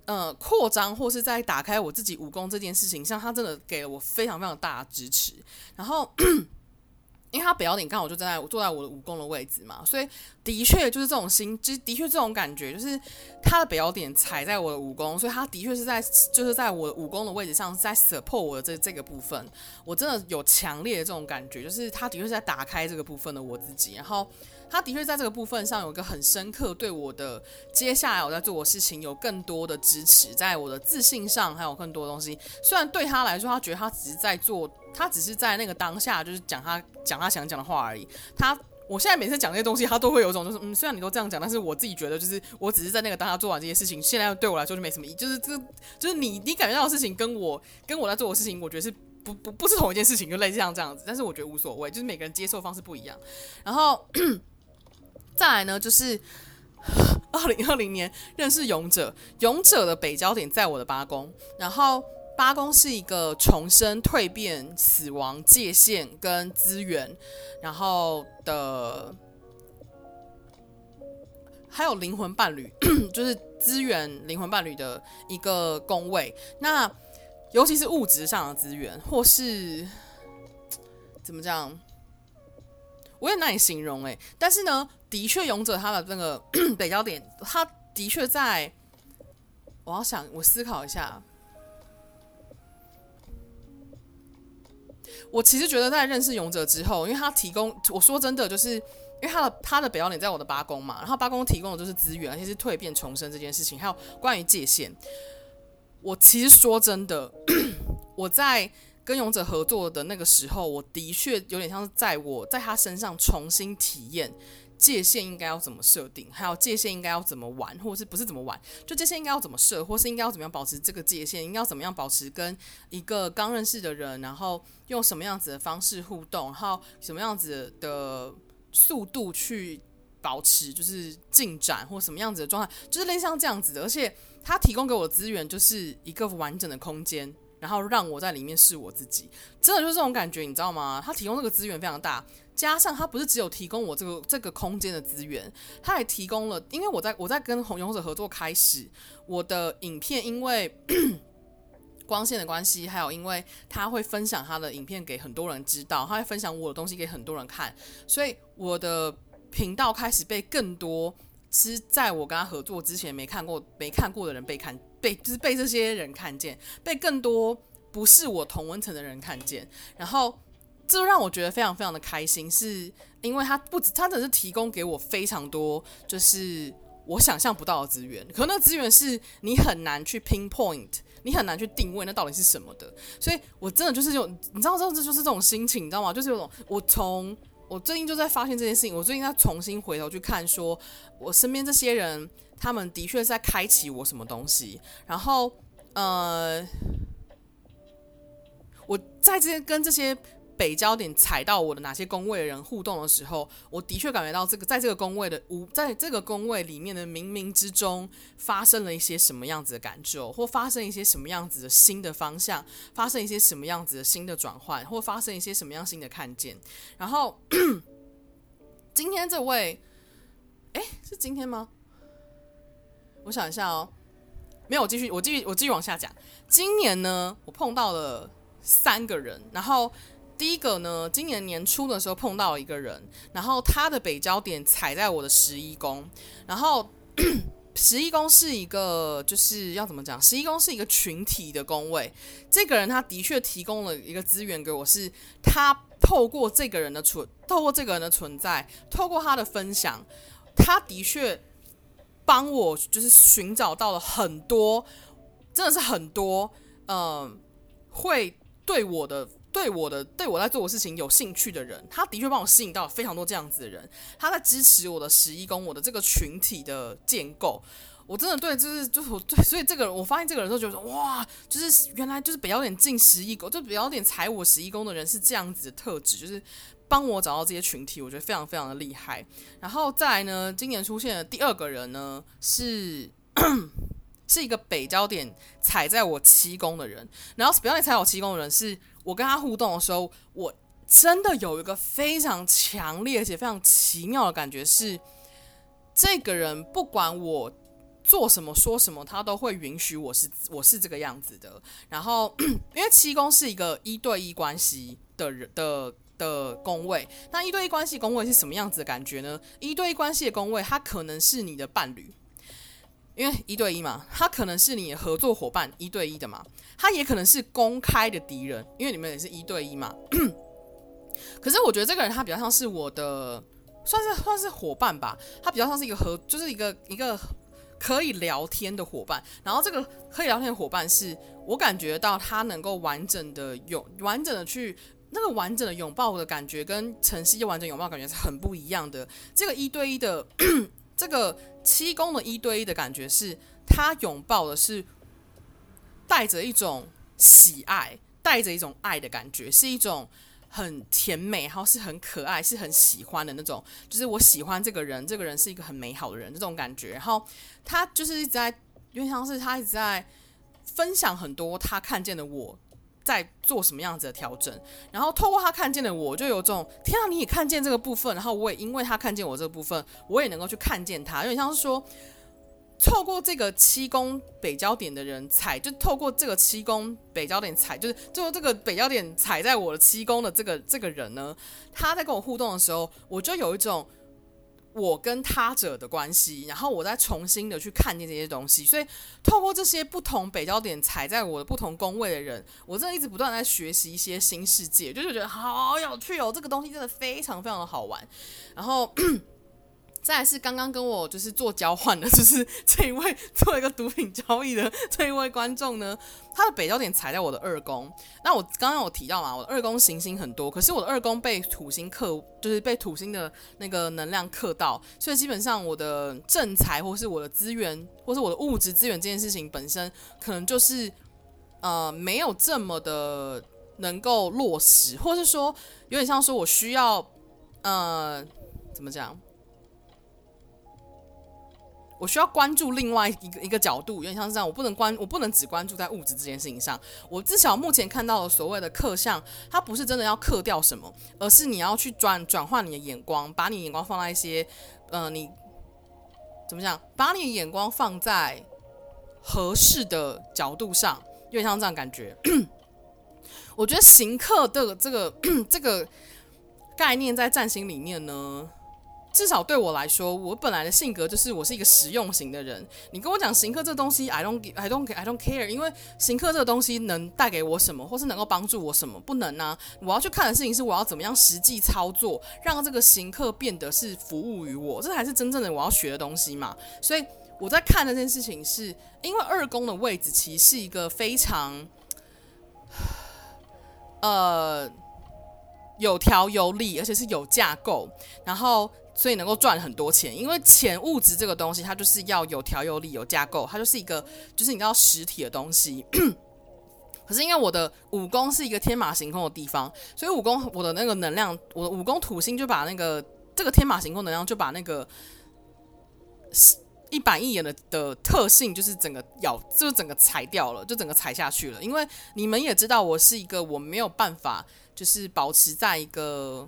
Speaker 4: 呃扩张或是在打开我自己武功这件事情上，他真的给了我非常非常大的支持，然后。因为他北岛点刚好就站在坐在我的武功的位置嘛，所以的确就是这种心，就是的确这种感觉，就是他的表点踩在我的武功，所以他的确是在就是在我的武功的位置上，在 support 我的这这个部分，我真的有强烈的这种感觉，就是他的确是在打开这个部分的我自己，然后。他的确在这个部分上有一个很深刻，对我的接下来我在做的事情有更多的支持，在我的自信上还有更多东西。虽然对他来说，他觉得他只是在做，他只是在那个当下就是讲他讲他想讲的话而已。他我现在每次讲这些东西，他都会有一种就是嗯，虽然你都这样讲，但是我自己觉得就是我只是在那个当下做完这些事情，现在对我来说就没什么意义。就是这就是你你感觉到的事情跟我跟我在做的事情，我觉得是不不不是同一件事情，就类似像这样子。但是我觉得无所谓，就是每个人接受方式不一样。然后。再来呢，就是二零二零年认识勇者，勇者的北焦点在我的八宫，然后八宫是一个重生、蜕变、死亡、界限跟资源，然后的还有灵魂伴侣，就是资源、灵魂伴侣的一个宫位。那尤其是物质上的资源，或是怎么讲？我也难以形容哎，但是呢，的确，勇者他的那个 北交点，他的确在。我要想，我思考一下。我其实觉得，在认识勇者之后，因为他提供，我说真的，就是因为他的他的北交点在我的八宫嘛，然后八宫提供的就是资源，而且是蜕变重生这件事情，还有关于界限。我其实说真的，我在。跟勇者合作的那个时候，我的确有点像是在我在他身上重新体验界限应该要怎么设定，还有界限应该要怎么玩，或者是不是怎么玩，就界限应该要怎么设，或是应该要怎么样保持这个界限，应该要怎么样保持跟一个刚认识的人，然后用什么样子的方式互动，然后什么样子的速度去保持就是进展，或什么样子的状态，就是类似像这样子的。而且他提供给我的资源就是一个完整的空间。然后让我在里面是我自己，真的就是这种感觉，你知道吗？他提供这个资源非常大，加上他不是只有提供我这个这个空间的资源，他还提供了，因为我在我在跟红勇者合作开始，我的影片因为 光线的关系，还有因为他会分享他的影片给很多人知道，他会分享我的东西给很多人看，所以我的频道开始被更多，其实在我跟他合作之前没看过没看过的人被看。被就是被这些人看见，被更多不是我同温层的人看见，然后这让我觉得非常非常的开心，是因为他不止他只是提供给我非常多，就是我想象不到的资源，可那资源是你很难去 pinpoint，你很难去定位那到底是什么的，所以我真的就是有，你知道，这这就是这种心情，你知道吗？就是有种我从我最近就在发现这件事情，我最近在重新回头去看，说我身边这些人。他们的确是在开启我什么东西，然后，呃，我在这些跟这些北焦点踩到我的哪些宫位的人互动的时候，我的确感觉到这个在这个宫位的无，在这个宫位里面的冥冥之中发生了一些什么样子的感受，或发生一些什么样子的新的方向，发生一些什么样子的新的转换，或发生一些什么样新的看见。然后，今天这位，诶，是今天吗？我想一下哦，没有，我继续，我继续，我继续往下讲。今年呢，我碰到了三个人，然后第一个呢，今年年初的时候碰到了一个人，然后他的北交点踩在我的十一宫，然后 十一宫是一个就是要怎么讲？十一宫是一个群体的宫位，这个人他的确提供了一个资源给我，是他透过这个人的存，透过这个人的存在，透过他的分享，他的确帮我就是寻找到了很多，真的是很多，嗯、会对我的。对我的对我在做的事情有兴趣的人，他的确帮我吸引到非常多这样子的人，他在支持我的十一宫，我的这个群体的建构。我真的对，就是就是我对，所以这个人，我发现这个人都觉得哇，就是原来就是北交点进十一宫，就北交点踩我十一宫的人是这样子的特质，就是帮我找到这些群体，我觉得非常非常的厉害。然后再来呢，今年出现的第二个人呢是。是一个北焦点踩在我七宫的人，然后北焦点踩我七宫的人，是我跟他互动的时候，我真的有一个非常强烈而且非常奇妙的感觉，是这个人不管我做什么说什么，他都会允许我是我是这个样子的。然后，因为七宫是一个一对一关系的人的的宫位，那一对一关系宫位是什么样子的感觉呢？一对一关系的宫位，它可能是你的伴侣。因为一对一嘛，他可能是你的合作伙伴，一对一的嘛，他也可能是公开的敌人，因为你们也是一对一嘛。可是我觉得这个人他比较像是我的，算是算是伙伴吧，他比较像是一个合，就是一个一个可以聊天的伙伴。然后这个可以聊天的伙伴是我感觉到他能够完整的有完整的去那个完整的拥抱的感觉，跟晨曦完整拥抱感觉是很不一样的。这个一对一的这个。七宫的一对一的感觉是，他拥抱的是带着一种喜爱，带着一种爱的感觉，是一种很甜美，然后是很可爱，是很喜欢的那种。就是我喜欢这个人，这个人是一个很美好的人，这种感觉。然后他就是一直在，因为像是他一直在分享很多他看见的我。在做什么样子的调整，然后透过他看见的我，就有种天啊，你也看见这个部分，然后我也因为他看见我这个部分，我也能够去看见他，有点像是说，透过这个七宫北焦点的人踩，就透过这个七宫北焦点踩，就是最后这个北焦点踩在我的七宫的这个这个人呢，他在跟我互动的时候，我就有一种。我跟他者的关系，然后我再重新的去看见这些东西，所以透过这些不同北焦点踩在我的不同宫位的人，我真的一直不断在学习一些新世界，就是觉得好有趣哦，这个东西真的非常非常的好玩，然后。再来是刚刚跟我就是做交换的，就是这一位做一个毒品交易的 这一位观众呢，他的北焦点踩在我的二宫。那我刚刚有提到嘛，我的二宫行星很多，可是我的二宫被土星克，就是被土星的那个能量克到，所以基本上我的正财或是我的资源或是我的物质资源这件事情本身，可能就是呃没有这么的能够落实，或是说有点像说我需要呃怎么讲？我需要关注另外一个一个角度，有点像是这样，我不能关，我不能只关注在物质这件事情上。我至少目前看到的所谓的克相，它不是真的要克掉什么，而是你要去转转换你的眼光，把你眼光放在一些，呃，你怎么讲？把你的眼光放在合适的角度上，有点像这样感觉。我觉得行克的这个 这个概念在占星里面呢。至少对我来说，我本来的性格就是我是一个实用型的人。你跟我讲行客这东西，I don't, I don't, I don't care，因为行客这个东西能带给我什么，或是能够帮助我什么？不能啊！我要去看的事情是我要怎么样实际操作，让这个行客变得是服务于我，这才是真正的我要学的东西嘛。所以我在看这件事情，是因为二宫的位置其实是一个非常，呃，有条有理，而且是有架构，然后。所以能够赚很多钱，因为钱物质这个东西，它就是要有条有理、有架构，它就是一个就是你知道实体的东西。可是因为我的五宫是一个天马行空的地方，所以五宫我的那个能量，我的五宫土星就把那个这个天马行空能量就把那个一板一眼的的特性，就是整个咬，就是整个踩掉了，就整个踩下去了。因为你们也知道，我是一个我没有办法就是保持在一个。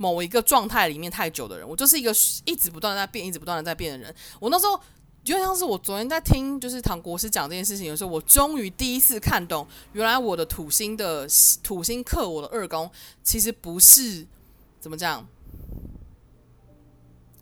Speaker 4: 某一个状态里面太久的人，我就是一个一直不断的在变、一直不断的在变的人。我那时候就像是我昨天在听，就是唐国师讲这件事情的时候，我终于第一次看懂，原来我的土星的土星克我的二宫，其实不是怎么讲，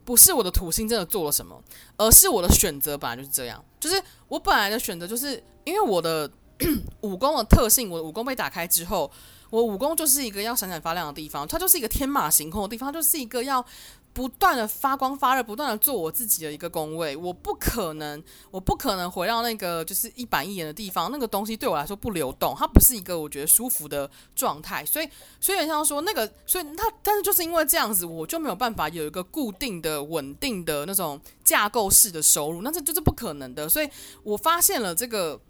Speaker 4: 不是我的土星真的做了什么，而是我的选择本来就是这样，就是我本来的选择，就是因为我的 五宫的特性，我的五宫被打开之后。我武功就是一个要闪闪发亮的地方，它就是一个天马行空的地方，它就是一个要不断的发光发热、不断的做我自己的一个工位。我不可能，我不可能回到那个就是一板一眼的地方，那个东西对我来说不流动，它不是一个我觉得舒服的状态。所以，所以像说那个，所以它，但是就是因为这样子，我就没有办法有一个固定的、稳定的那种架构式的收入，那这就是不可能的。所以我发现了这个。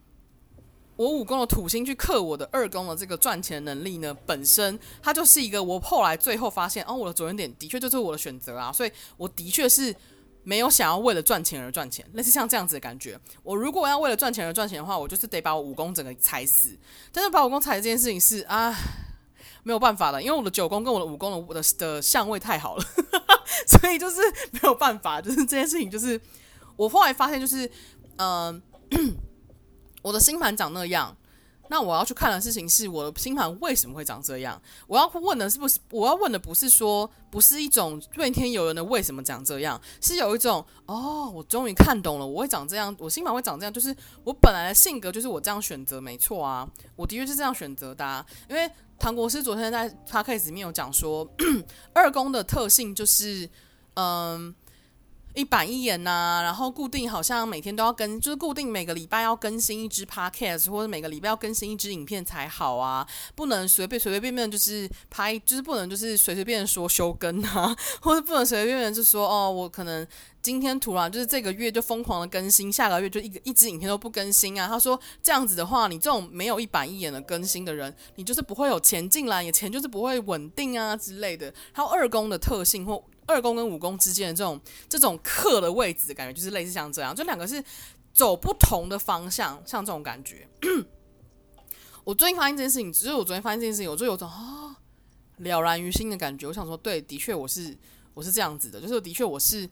Speaker 4: 我五宫的土星去克我的二宫的这个赚钱能力呢，本身它就是一个我后来最后发现，哦，我的着眼点的确就是我的选择啊，所以我的确是没有想要为了赚钱而赚钱，类似像这样子的感觉。我如果要为了赚钱而赚钱的话，我就是得把我五宫整个踩死。但是把五宫踩死这件事情是啊，没有办法的，因为我的九宫跟我的五宫的的的相位太好了，所以就是没有办法，就是这件事情就是我后来发现就是嗯。我的星盘长那样，那我要去看的事情是我的星盘为什么会长这样？我要问的是不是？我要问的不是说，不是一种怨天尤人的为什么长这样，是有一种哦，我终于看懂了，我会长这样，我星盘会长这样，就是我本来的性格就是我这样选择，没错啊，我的确是这样选择的啊。因为唐国师昨天在 podcast 里面有讲说，二宫的特性就是，嗯。一板一眼呐、然后固定好像每天都要更，就是固定每个礼拜要更新一支 podcast，或者每个礼拜要更新一支影片才好啊，不能随便随随便便就是拍，就是不能就是随随便便说休更啊，或者不能随随便便就说哦，我可能今天突然就是这个月就疯狂的更新，下个月就一个一支影片都不更新啊。他说这样子的话，你这种没有一板一眼的更新的人，你就是不会有钱进来，你钱就是不会稳定啊之类的。还有二宫的特性或。二宫跟五宫之间的这种这种克的位置的感觉，就是类似像这样，就两个是走不同的方向，像这种感觉。我最近发现这件事情，只是我昨天发现这件事情，我就有种啊了然于心的感觉。我想说，对，的确我是我是这样子的，就是的确我是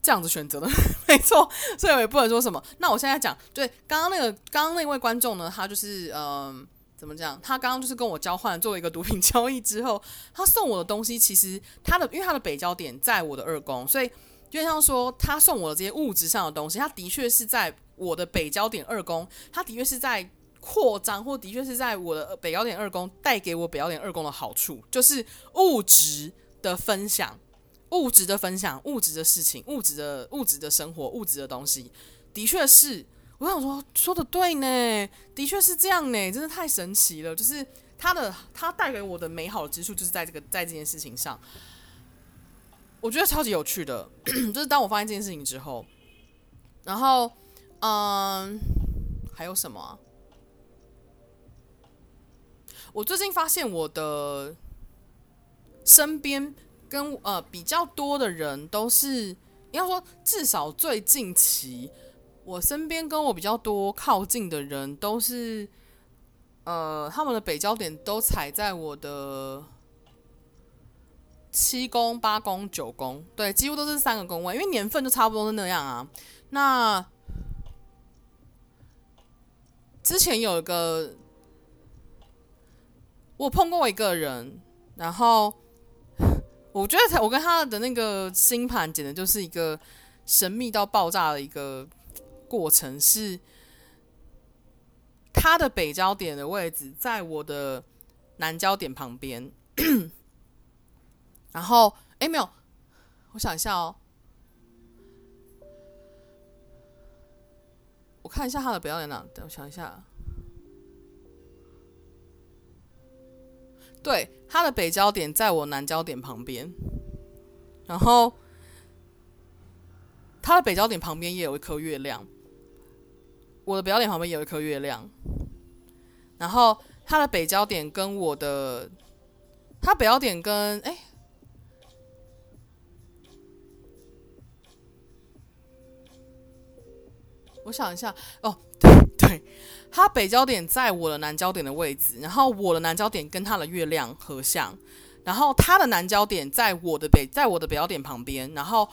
Speaker 4: 这样子选择的，没错。所以我也不能说什么。那我现在讲，对，刚刚那个刚刚那位观众呢，他就是嗯。怎么讲？他刚刚就是跟我交换做了一个毒品交易之后，他送我的东西其实他的，因为他的北焦点在我的二宫，所以就像说他送我的这些物质上的东西，他的确是在我的北焦点二宫，他的确是在扩张，或的确是在我的北焦点二宫带给我北焦点二宫的好处，就是物质的分享，物质的分享，物质的事情，物质的物质的生活，物质的东西，的确是。我想说，说的对呢，的确是这样呢，真的太神奇了。就是他的，他带给我的美好之处，就是在这个，在这件事情上，我觉得超级有趣的。就是当我发现这件事情之后，然后，嗯，还有什么？我最近发现我的身边跟呃比较多的人都是，应该说至少最近期。我身边跟我比较多靠近的人都是，呃，他们的北交点都踩在我的七宫、八宫、九宫，对，几乎都是三个宫位，因为年份就差不多是那样啊。那之前有一个，我碰过一个人，然后我觉得他我跟他的那个星盘简直就是一个神秘到爆炸的一个。过程是他的北交点的位置在我的南交点旁边，然后哎没有，我想一下哦，我看一下他的北交点哪？等我想一下，对，他的北交点在我南交点旁边，然后他的北交点旁边也有一颗月亮。我的北交点旁边有一颗月亮，然后它的北焦点跟我的，它北焦点跟哎，我想一下。哦，对 对，它北焦点在我的南焦点的位置，然后我的南焦点跟它的月亮合相，然后它的南焦点在我的北，在我的北交点旁边，然后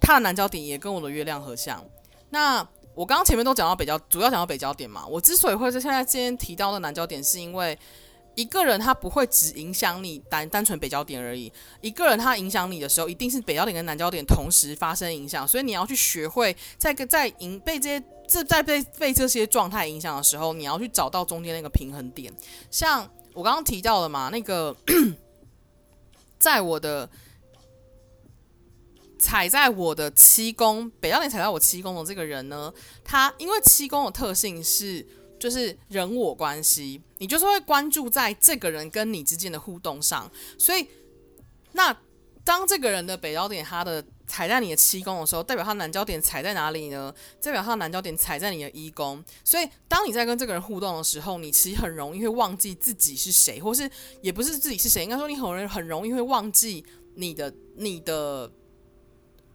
Speaker 4: 它的南焦点也跟我的月亮合相。那我刚刚前面都讲到北交，主要讲到北交点嘛。我之所以会在现在今天提到的南交点，是因为一个人他不会只影响你单单纯北交点而已。一个人他影响你的时候，一定是北交点跟南交点同时发生影响。所以你要去学会在在影被这些这在被被这些状态影响的时候，你要去找到中间那个平衡点。像我刚刚提到的嘛，那个 在我的。踩在我的七宫，北交点踩在我七宫的这个人呢，他因为七宫的特性是就是人我关系，你就是会关注在这个人跟你之间的互动上，所以那当这个人的北交点他的踩在你的七宫的时候，代表他南焦点踩在哪里呢？代表他南焦点踩在你的一宫，所以当你在跟这个人互动的时候，你其实很容易会忘记自己是谁，或是也不是自己是谁，应该说你很容易很容易会忘记你的你的。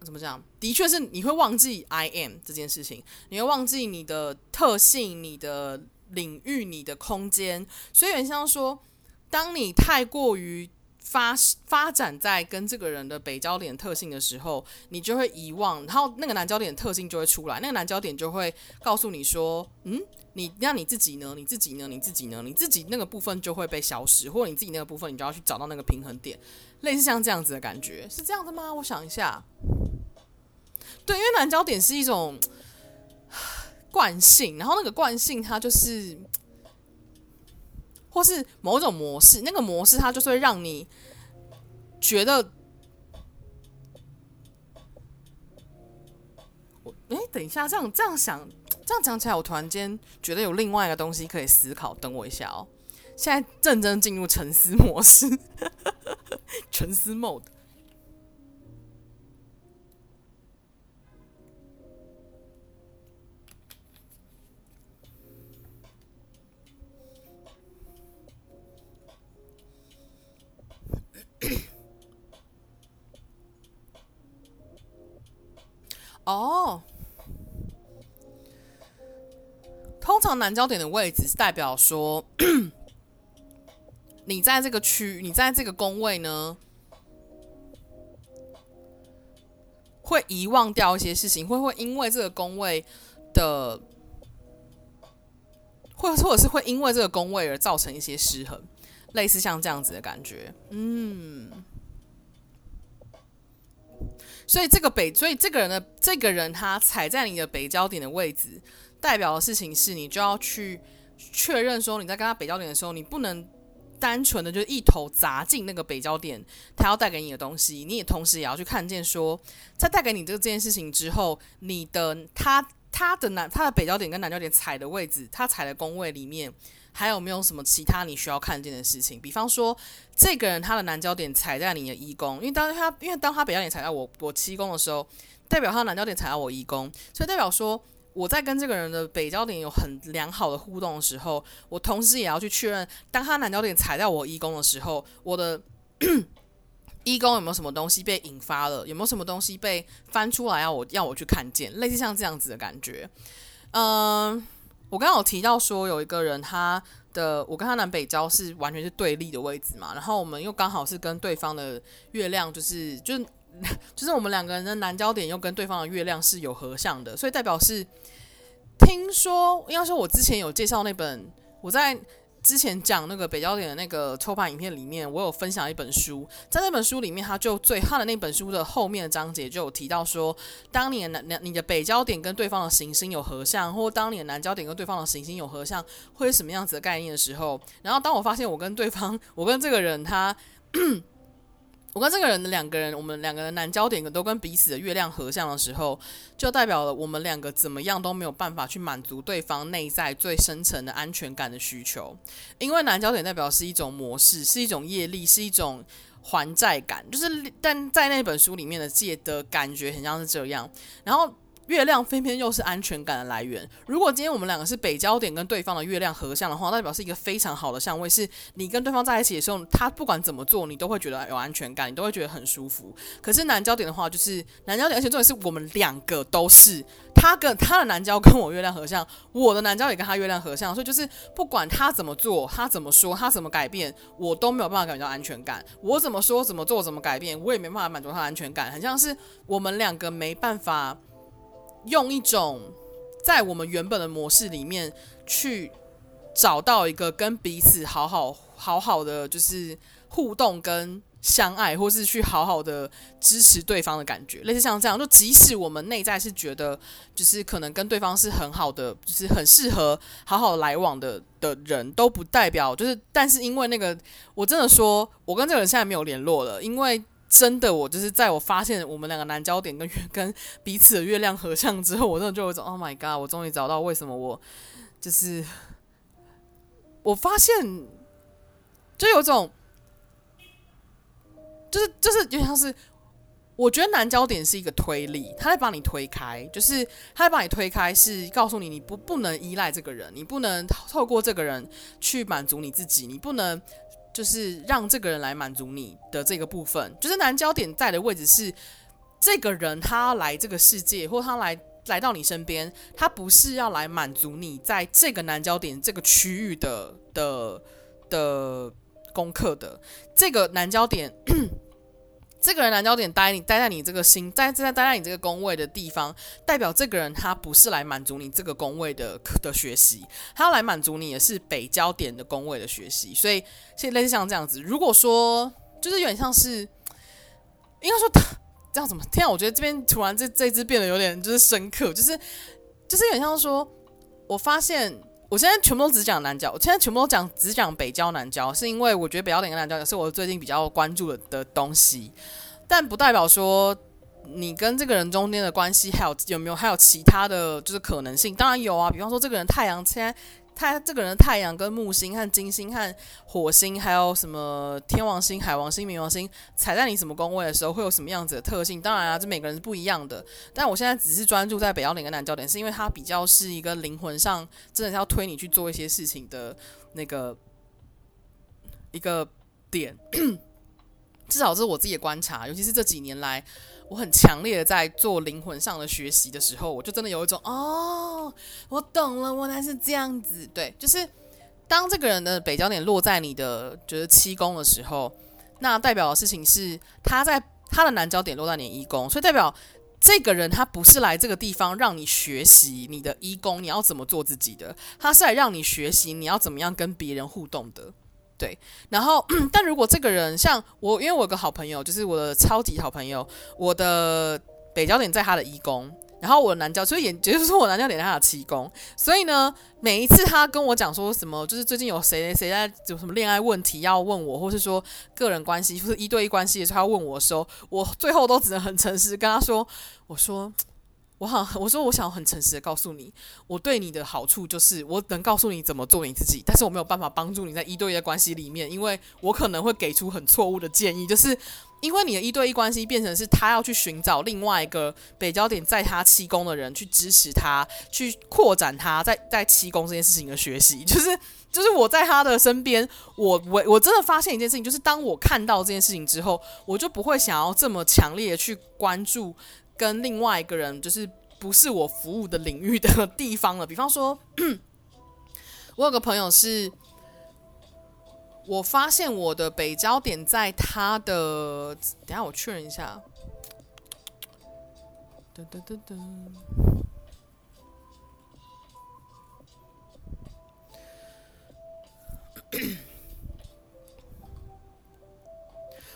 Speaker 4: 怎么讲？的确是你会忘记 I am 这件事情，你会忘记你的特性、你的领域、你的空间。所以，很像说，当你太过于发发展在跟这个人的北焦点特性的时候，你就会遗忘，然后那个南焦点特性就会出来。那个南焦点就会告诉你说：“嗯，你那你自己呢？你自己呢？你自己呢？你自己那个部分就会被消失，或者你自己那个部分，你就要去找到那个平衡点。”类似像这样子的感觉，是这样的吗？我想一下。对，因为南交点是一种 惯性，然后那个惯性它就是，或是某种模式，那个模式它就是会让你觉得，我哎，等一下，这样这样想，这样讲起来，我突然间觉得有另外一个东西可以思考。等我一下哦，现在认真进入沉思模式，沉思 mode。哦，通常南交点的位置是代表说，你在这个区，你在这个宫位呢，会遗忘掉一些事情，会会因为这个宫位的，或或者是会因为这个宫位而造成一些失衡，类似像这样子的感觉，嗯。所以这个北，所以这个人的这个人他踩在你的北焦点的位置，代表的事情是你就要去确认说，你在跟他北焦点的时候，你不能单纯的就一头砸进那个北焦点，他要带给你的东西，你也同时也要去看见说，在带给你这个这件事情之后，你的他他的南他的北焦点跟南焦点踩的位置，他踩的宫位里面。还有没有什么其他你需要看见的事情？比方说，这个人他的南焦点踩在你的一宫，因为当他因为当他北焦点踩在我我七宫的时候，代表他的南焦点踩到我一宫，所以代表说我在跟这个人的北焦点有很良好的互动的时候，我同时也要去确认，当他南焦点踩在我一宫的时候，我的一宫有没有什么东西被引发了？有没有什么东西被翻出来要我要我去看见？类似像这样子的感觉，嗯。我刚刚有提到说，有一个人，他的我跟他南北交是完全是对立的位置嘛，然后我们又刚好是跟对方的月亮，就是就 就是我们两个人的南焦点又跟对方的月亮是有合相的，所以代表是听说，应该说我之前有介绍那本我在。之前讲那个北焦点的那个抽盘影片里面，我有分享一本书，在那本书里面，他就最他的那本书的后面的章节就有提到说，当你的南你的北焦点跟对方的行星有合相，或当你的南焦点跟对方的行星有合相，会是什么样子的概念的时候，然后当我发现我跟对方，我跟这个人他。我跟这个人的两个人，我们两个人南焦点都跟彼此的月亮合相的时候，就代表了我们两个怎么样都没有办法去满足对方内在最深层的安全感的需求，因为南焦点代表是一种模式，是一种业力，是一种还债感，就是但在那本书里面的借的感觉很像是这样，然后。月亮偏偏又是安全感的来源。如果今天我们两个是北焦点跟对方的月亮合相的话，代表是一个非常好的相位。是你跟对方在一起的时候，他不管怎么做，你都会觉得有安全感，你都会觉得很舒服。可是南焦点的话，就是南焦点，而且重点是我们两个都是他跟他的南交跟我月亮合相，我的南焦也跟他月亮合相，所以就是不管他怎么做，他怎么说，他怎么改变，我都没有办法感觉到安全感。我怎么说，怎么做，怎么改变，我也没办法满足他的安全感，很像是我们两个没办法。用一种在我们原本的模式里面去找到一个跟彼此好好好好的就是互动跟相爱，或是去好好的支持对方的感觉，类似像这样，就即使我们内在是觉得就是可能跟对方是很好的，就是很适合好好来往的的人，都不代表就是，但是因为那个，我真的说，我跟这个人现在没有联络了，因为。真的，我就是在我发现我们两个南交点跟月跟彼此的月亮合相之后，我真的就有一种 Oh my God！我终于找到为什么我就是我发现就有种就是就是就像是我觉得南焦点是一个推力，他在帮你推开，就是他在帮你推开，是告诉你你不不能依赖这个人，你不能透过这个人去满足你自己，你不能。就是让这个人来满足你的这个部分，就是南焦点在的位置是这个人他来这个世界，或他来来到你身边，他不是要来满足你在这个南焦点这个区域的的的功课的，这个南焦点。这个人南焦点待你待在你这个心，在在待在你这个宫位的地方，代表这个人他不是来满足你这个宫位的的学习，他要来满足你的是北焦点的宫位的学习。所以，现在类似像这样子，如果说就是有点像是，应该说他这样怎么？天啊，我觉得这边突然这这支变得有点就是深刻，就是就是有点像说，我发现。我现在全部都只讲南郊，我现在全部都讲只讲北郊南郊，是因为我觉得北郊跟南郊是我最近比较关注的的东西，但不代表说你跟这个人中间的关系还有有没有还有其他的就是可能性，当然有啊，比方说这个人太阳现在。他这个人的太阳跟木星和金星和火星，还有什么天王星、海王星、冥王星踩在你什么宫位的时候，会有什么样子的特性？当然啊，这每个人是不一样的。但我现在只是专注在北交点跟南交点，是因为它比较是一个灵魂上真的是要推你去做一些事情的那个一个点。至少这是我自己的观察，尤其是这几年来。我很强烈的在做灵魂上的学习的时候，我就真的有一种哦，我懂了，原来是这样子。对，就是当这个人的北焦点落在你的就是七宫的时候，那代表的事情是他在他的南焦点落在你一宫，所以代表这个人他不是来这个地方让你学习你的一宫你要怎么做自己的，他是来让你学习你要怎么样跟别人互动的。对，然后，但如果这个人像我，因为我有个好朋友，就是我的超级好朋友，我的北交点在他的一宫，然后我的南交，所以也就是说我南交点在他的七宫，所以呢，每一次他跟我讲说什么，就是最近有谁谁在有什么恋爱问题要问我，或是说个人关系或是一对一关系的时候要问我的时候，我最后都只能很诚实跟他说，我说。我好，我说我想很诚实的告诉你，我对你的好处就是我能告诉你怎么做你自己，但是我没有办法帮助你在一对一的关系里面，因为我可能会给出很错误的建议，就是因为你的一对一关系变成是他要去寻找另外一个北交点在他七宫的人去支持他，去扩展他在在七宫这件事情的学习，就是就是我在他的身边，我我我真的发现一件事情，就是当我看到这件事情之后，我就不会想要这么强烈的去关注。跟另外一个人就是不是我服务的领域的 地方了。比方说，我有个朋友是，我发现我的北交点在他的，等下我确认一下。噔噔噔噔。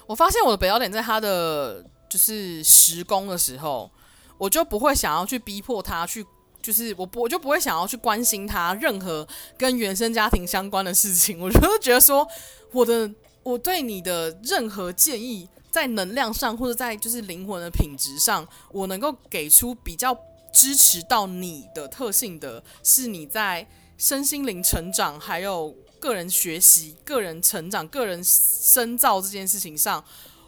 Speaker 4: 我发现我的北交点在他的。就是时工的时候，我就不会想要去逼迫他去，就是我不我就不会想要去关心他任何跟原生家庭相关的事情。我就觉得说，我的我对你的任何建议，在能量上或者在就是灵魂的品质上，我能够给出比较支持到你的特性的，是你在身心灵成长，还有个人学习、个人成长、个人深造这件事情上。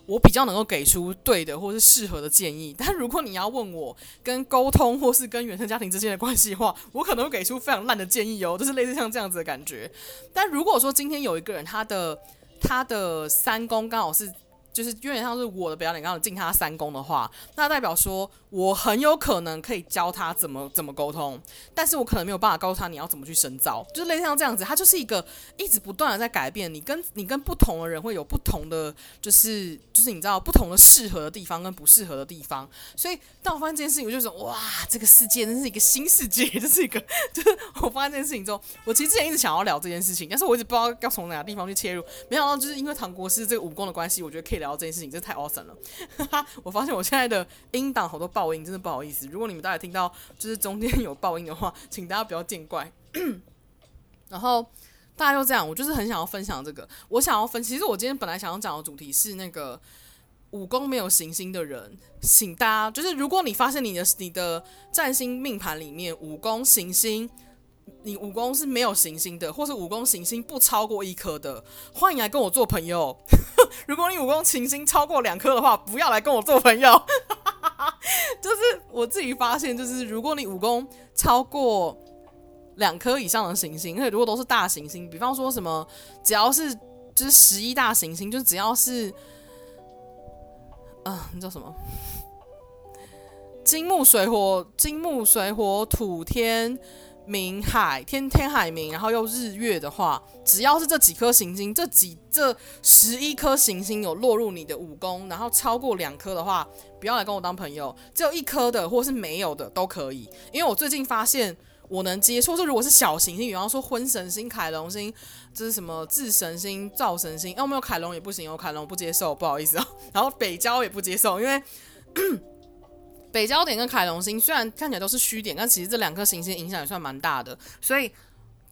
Speaker 4: 我比较能够给出对的或是适合的建议，但如果你要问我跟沟通或是跟原生家庭之间的关系的话，我可能会给出非常烂的建议哦，就是类似像这样子的感觉。但如果说今天有一个人，他的他的三宫刚好是就是有点像是我的表演刚好进他三宫的话，那代表说我很有可能可以教他怎么怎么沟通，但是我可能没有办法告诉他你要怎么去深造，就是类似像这样子，他就是一个一直不断的在改变。你跟你跟不同的人会有不同的，就是就是你知道不同的适合的地方跟不适合的地方，所以当我发现这件事情，我就说哇，这个世界真是一个新世界，这是一个就是我发现这件事情之后，我其实之前一直想要聊这件事情，但是我一直不知道要从哪个地方去切入，没想到就是因为唐国师这个武功的关系，我觉得可以。聊这件事情，这太 awesome 了！我发现我现在的音档好多爆音，真的不好意思。如果你们大家听到就是中间有爆音的话，请大家不要见怪。然后大家就这样，我就是很想要分享这个。我想要分，其实我今天本来想要讲的主题是那个武功没有行星的人，请大家就是，如果你发现你的你的占星命盘里面武功行星。你武功是没有行星的，或是武功行星不超过一颗的，欢迎来跟我做朋友。如果你武功行星超过两颗的话，不要来跟我做朋友。就是我自己发现，就是如果你武功超过两颗以上的行星，因为如果都是大行星，比方说什么，只要是就是十一大行星，就只要是，啊、你叫什么？金木水火，金木水火土天。冥海天天海冥，然后又日月的话，只要是这几颗行星，这几这十一颗行星有落入你的武功，然后超过两颗的话，不要来跟我当朋友。只有一颗的或是没有的都可以，因为我最近发现我能接受，说如果是小行星，比方说婚神星、凯龙星，这是什么智神星、灶神星，哦，没有凯龙也不行，有凯龙不接受，不好意思啊。然后北交也不接受，因为。北交点跟凯龙星虽然看起来都是虚点，但其实这两颗行星影响也算蛮大的，所以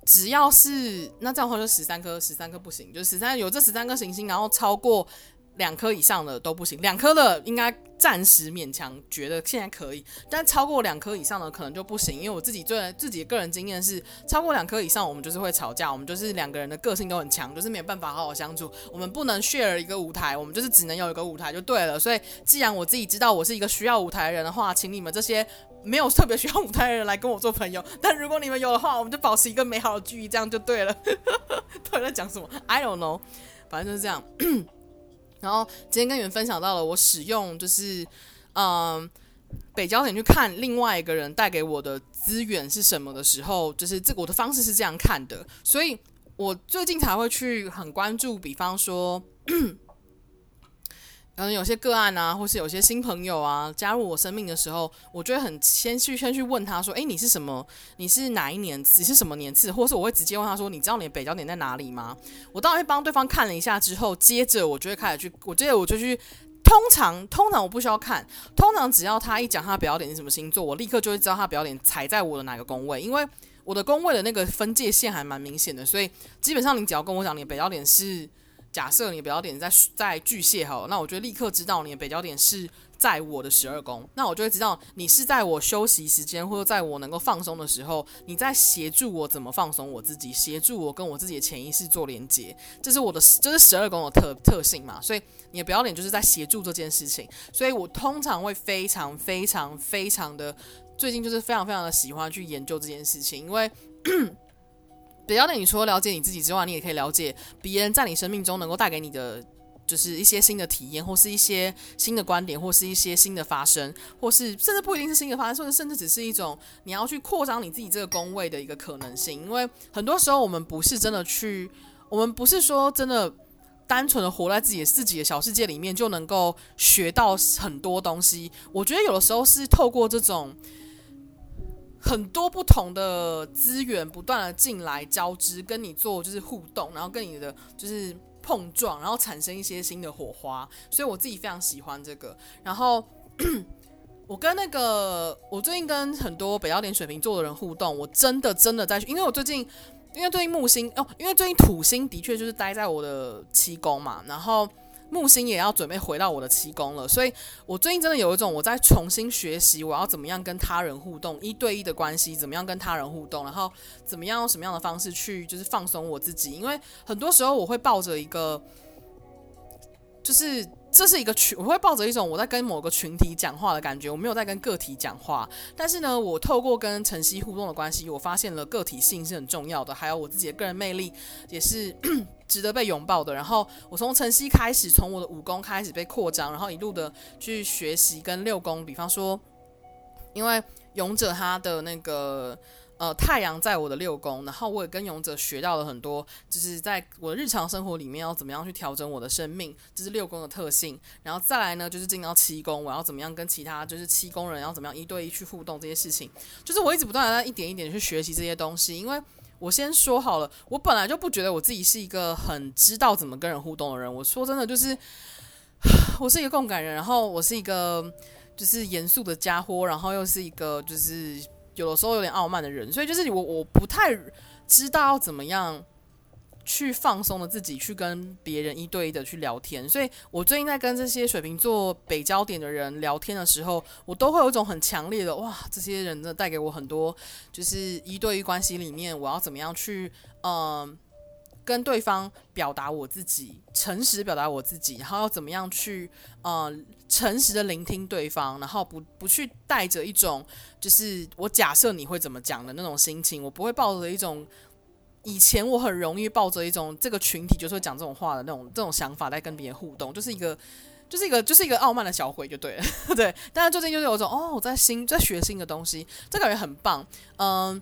Speaker 4: 只要是那这样的话就十三颗，十三颗不行，就十三有这十三颗行星，然后超过。两颗以上的都不行，两颗的应该暂时勉强觉得现在可以，但超过两颗以上的可能就不行，因为我自己最自己的个人经验是，超过两颗以上我们就是会吵架，我们就是两个人的个性都很强，就是没有办法好好相处，我们不能 share 一个舞台，我们就是只能有一个舞台就对了。所以既然我自己知道我是一个需要舞台的人的话，请你们这些没有特别需要舞台的人来跟我做朋友，但如果你们有的话，我们就保持一个美好的距离，这样就对了。到底在讲什么？I don't know，反正就是这样。然后今天跟你们分享到了我使用就是，嗯，北交点去看另外一个人带给我的资源是什么的时候，就是这我的方式是这样看的，所以我最近才会去很关注，比方说。可能有些个案啊，或是有些新朋友啊加入我生命的时候，我就会很先去先去问他说：“诶，你是什么？你是哪一年？你是什么年次？”或是我会直接问他说：“你知道你的北交点在哪里吗？”我当然会帮对方看了一下之后，接着我就会开始去，我接着我就去。通常通常我不需要看，通常只要他一讲他的北交点是什么星座，我立刻就会知道他北交点踩在我的哪个宫位，因为我的宫位的那个分界线还蛮明显的，所以基本上你只要跟我讲你的北交点是。假设你的北交点在在巨蟹好，那我就立刻知道你的北焦点是在我的十二宫，那我就会知道你是在我休息时间或者在我能够放松的时候，你在协助我怎么放松我自己，协助我跟我自己的潜意识做连接，这是我的这是十二宫的特特性嘛，所以你的北交点就是在协助这件事情，所以我通常会非常非常非常的最近就是非常非常的喜欢去研究这件事情，因为。北交点，你除了了解你自己之外，你也可以了解别人在你生命中能够带给你的，就是一些新的体验，或是一些新的观点，或是一些新的发生，或是甚至不一定是新的发生，甚至甚至只是一种你要去扩张你自己这个宫位的一个可能性。因为很多时候我们不是真的去，我们不是说真的单纯的活在自己自己的小世界里面就能够学到很多东西。我觉得有的时候是透过这种。很多不同的资源不断的进来交织，跟你做就是互动，然后跟你的就是碰撞，然后产生一些新的火花。所以我自己非常喜欢这个。然后 我跟那个我最近跟很多北交点水瓶座的人互动，我真的真的在，因为我最近因为最近木星哦，因为最近土星的确就是待在我的七宫嘛，然后。木星也要准备回到我的七宫了，所以我最近真的有一种我在重新学习，我要怎么样跟他人互动，一对一的关系，怎么样跟他人互动，然后怎么样用什么样的方式去就是放松我自己，因为很多时候我会抱着一个，就是这是一个群，我会抱着一种我在跟某个群体讲话的感觉，我没有在跟个体讲话。但是呢，我透过跟晨曦互动的关系，我发现了个体性是很重要的，还有我自己的个人魅力也是 值得被拥抱的。然后我从晨曦开始，从我的武功开始被扩张，然后一路的去学习跟六宫，比方说，因为勇者他的那个。呃，太阳在我的六宫，然后我也跟勇者学到了很多，就是在我的日常生活里面要怎么样去调整我的生命，这是六宫的特性。然后再来呢，就是进到七宫，我要怎么样跟其他就是七宫人要怎么样一对一去互动这些事情，就是我一直不断的在一点一点去学习这些东西。因为我先说好了，我本来就不觉得我自己是一个很知道怎么跟人互动的人。我说真的，就是 我是一个共感人，然后我是一个就是严肃的家伙，然后又是一个就是。有的时候有点傲慢的人，所以就是我我不太知道要怎么样去放松的自己去跟别人一对一的去聊天，所以我最近在跟这些水瓶座北焦点的人聊天的时候，我都会有一种很强烈的哇，这些人呢带给我很多，就是一对一关系里面我要怎么样去嗯。跟对方表达我自己，诚实表达我自己，然后要怎么样去，呃，诚实的聆听对方，然后不不去带着一种，就是我假设你会怎么讲的那种心情，我不会抱着一种，以前我很容易抱着一种这个群体就是会讲这种话的那种这种想法在跟别人互动，就是一个，就是一个，就是一个傲慢的小鬼就对了，对。但是最近就是有一种哦，我在新在学新的东西，这感觉很棒。嗯，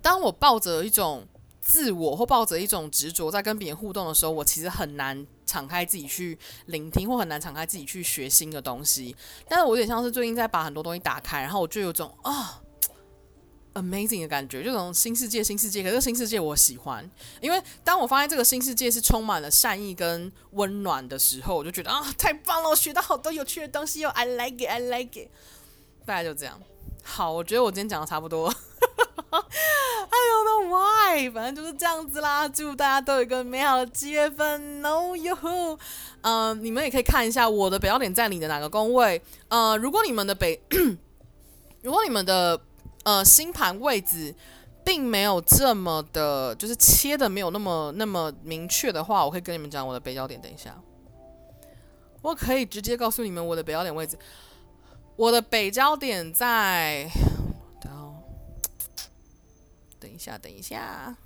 Speaker 4: 当我抱着一种。自我或抱着一种执着，在跟别人互动的时候，我其实很难敞开自己去聆听，或很难敞开自己去学新的东西。但是我有点像是最近在把很多东西打开，然后我就有种啊，amazing 的感觉，就这种新世界，新世界。可是新世界我喜欢，因为当我发现这个新世界是充满了善意跟温暖的时候，我就觉得啊，太棒了，我学到好多有趣的东西哟，I like it，I like it。大概就这样。好，我觉得我今天讲的差不多。I don't know why，反正就是这样子啦。祝大家都有一个美好的七月份，No you，嗯，你们也可以看一下我的北焦点在你的哪个宫位。呃，如果你们的北，如果你们的呃星盘位置并没有这么的，就是切的没有那么那么明确的话，我可以跟你们讲我的北焦点。等一下，我可以直接告诉你们我的北交点位置。我的北交点在。等一下，等一下，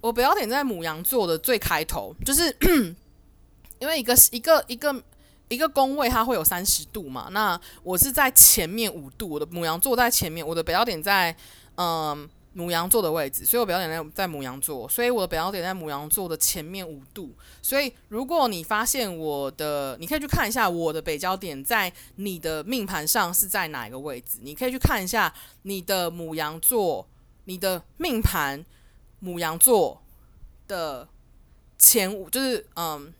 Speaker 4: 我北交点在母羊座的最开头，就是 因为一个一个一个一个宫位它会有三十度嘛，那我是在前面五度，我的母羊座在前面，我的北交点在嗯。母羊座的位置，所以我北交点在在母羊座，所以我的北交点在母羊座的前面五度。所以如果你发现我的，你可以去看一下我的北交点在你的命盘上是在哪一个位置。你可以去看一下你的母羊座，你的命盘母羊座的前五，就是嗯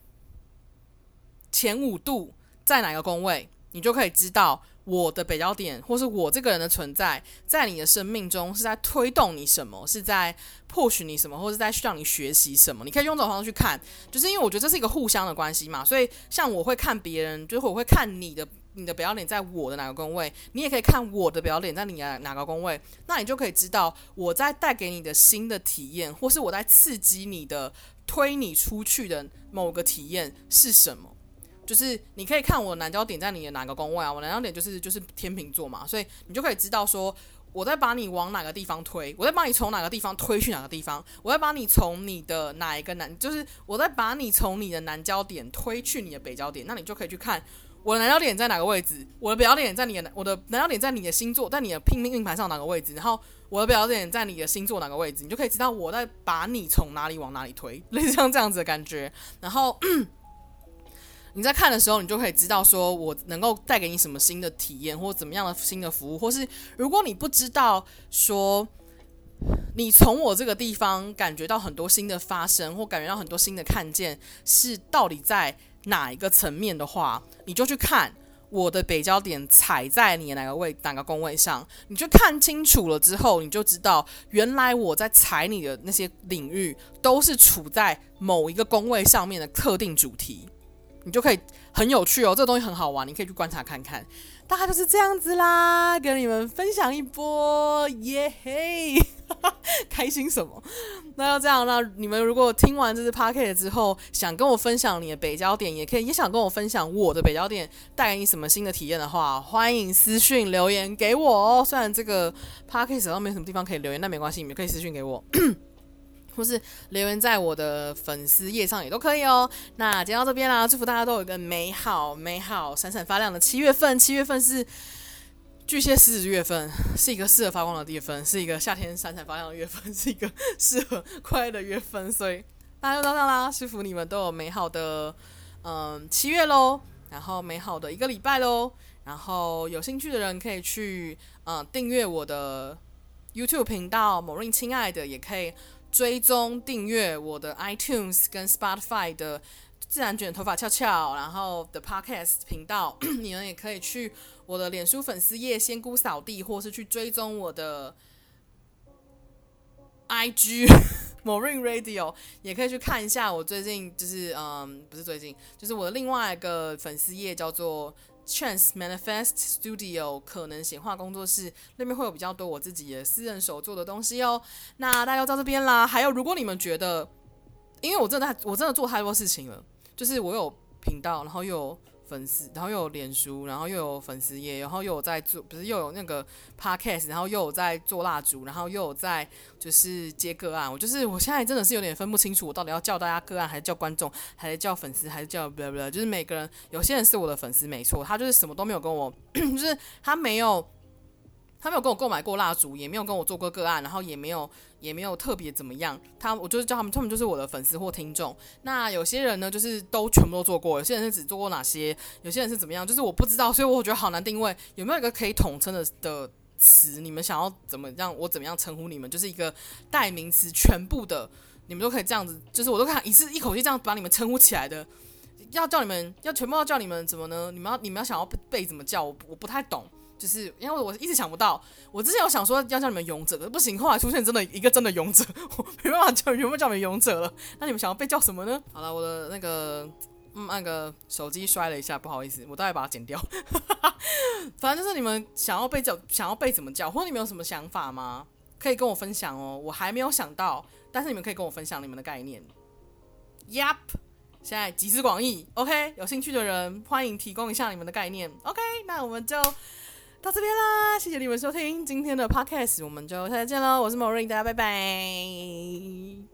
Speaker 4: 前五度在哪个宫位，你就可以知道。我的北交点，或是我这个人的存在，在你的生命中是在推动你什么？是在 push 你什么？或是在让你学习什么？你可以用这种方式去看，就是因为我觉得这是一个互相的关系嘛。所以，像我会看别人，就是我会看你的你的北交点在我的哪个宫位，你也可以看我的北交点在你的哪个宫位，那你就可以知道我在带给你的新的体验，或是我在刺激你的推你出去的某个体验是什么。就是你可以看我南焦点在你的哪个宫位啊？我南焦点就是就是天秤座嘛，所以你就可以知道说我在把你往哪个地方推，我在把你从哪个地方推去哪个地方，我在把你从你的哪一个南，就是我在把你从你的南焦点推去你的北焦点，那你就可以去看我的南焦点在哪个位置，我的北焦点在你的我的南焦点在你的星座，在你的拼命命盘上哪个位置，然后我的北焦点在你的星座哪个位置，你就可以知道我在把你从哪里往哪里推，类似像这样子的感觉，然后。你在看的时候，你就可以知道说，我能够带给你什么新的体验，或怎么样的新的服务，或是如果你不知道说，你从我这个地方感觉到很多新的发生，或感觉到很多新的看见，是到底在哪一个层面的话，你就去看我的北焦点踩在你哪个位哪个宫位上，你就看清楚了之后，你就知道原来我在踩你的那些领域，都是处在某一个宫位上面的特定主题。你就可以很有趣哦，这个东西很好玩，你可以去观察看看。大概就是这样子啦，跟你们分享一波，耶嘿，开心什么？那要这样，那你们如果听完这支 podcast 之后，想跟我分享你的北焦点，也可以，也想跟我分享我的北焦点带给你什么新的体验的话，欢迎私讯留言给我哦。虽然这个 podcast 上没什么地方可以留言，但没关系，你们可以私讯给我。或是留言在我的粉丝页上也都可以哦。那今天到这边啦，祝福大家都有一个美好、美好、闪闪发亮的七月份。七月份是巨蟹狮子月份，是一个适合发光的月份，是一个夏天闪闪发亮的月份，是一个适合快乐的月份。所以大家就到这啦，祝福你们都有美好的嗯七月喽，然后美好的一个礼拜喽。然后有兴趣的人可以去嗯订阅我的 YouTube 频道某瑞亲爱的也可以。追踪订阅我的 iTunes 跟 Spotify 的自然卷头发翘翘，然后的 Podcast 频道，你们也可以去我的脸书粉丝页仙姑扫地，或是去追踪我的 IG Morin Radio，也可以去看一下我最近就是嗯，不是最近，就是我的另外一个粉丝页叫做。Chance Manifest Studio 可能显化工作室那边会有比较多我自己的私人手做的东西哦。那大家到这边啦。还有，如果你们觉得，因为我真的我真的做太多事情了，就是我有频道，然后有。粉丝，然后又有脸书，然后又有粉丝页，然后又有在做，不是又有那个 podcast，然后又有在做蜡烛，然后又有在就是接个案。我就是我现在真的是有点分不清楚，我到底要叫大家个案，还是叫观众，还是叫粉丝，还是叫不不不，就是每个人，有些人是我的粉丝，没错，他就是什么都没有跟我，就是他没有。他没有跟我购买过蜡烛，也没有跟我做过个案，然后也没有也没有特别怎么样。他我就是叫他们，他们就是我的粉丝或听众。那有些人呢，就是都全部都做过；有些人是只做过哪些；有些人是怎么样，就是我不知道。所以我觉得好难定位。有没有一个可以统称的的词？你们想要怎么样？我怎么样称呼你们？就是一个代名词，全部的你们都可以这样子。就是我都看一次一口气这样把你们称呼起来的。要叫你们要全部要叫你们怎么呢？你们要你们要想要被怎么叫？我我不太懂。就是因为我一直想不到，我之前有想说要叫你们勇者，的不行，后来出现真的一个真的勇者，我没办法叫，没办法叫你们勇者了。那你们想要被叫什么呢？好了，我的那个嗯，那个手机摔了一下，不好意思，我待会把它剪掉。反正就是你们想要被叫，想要被怎么叫，或者你们有什么想法吗？可以跟我分享哦。我还没有想到，但是你们可以跟我分享你们的概念。Yep，现在集思广益，OK，有兴趣的人欢迎提供一下你们的概念。OK，那我们就。到这边啦，谢谢你们收听今天的 podcast，我们就下次见喽。我是 Morin，大家拜拜。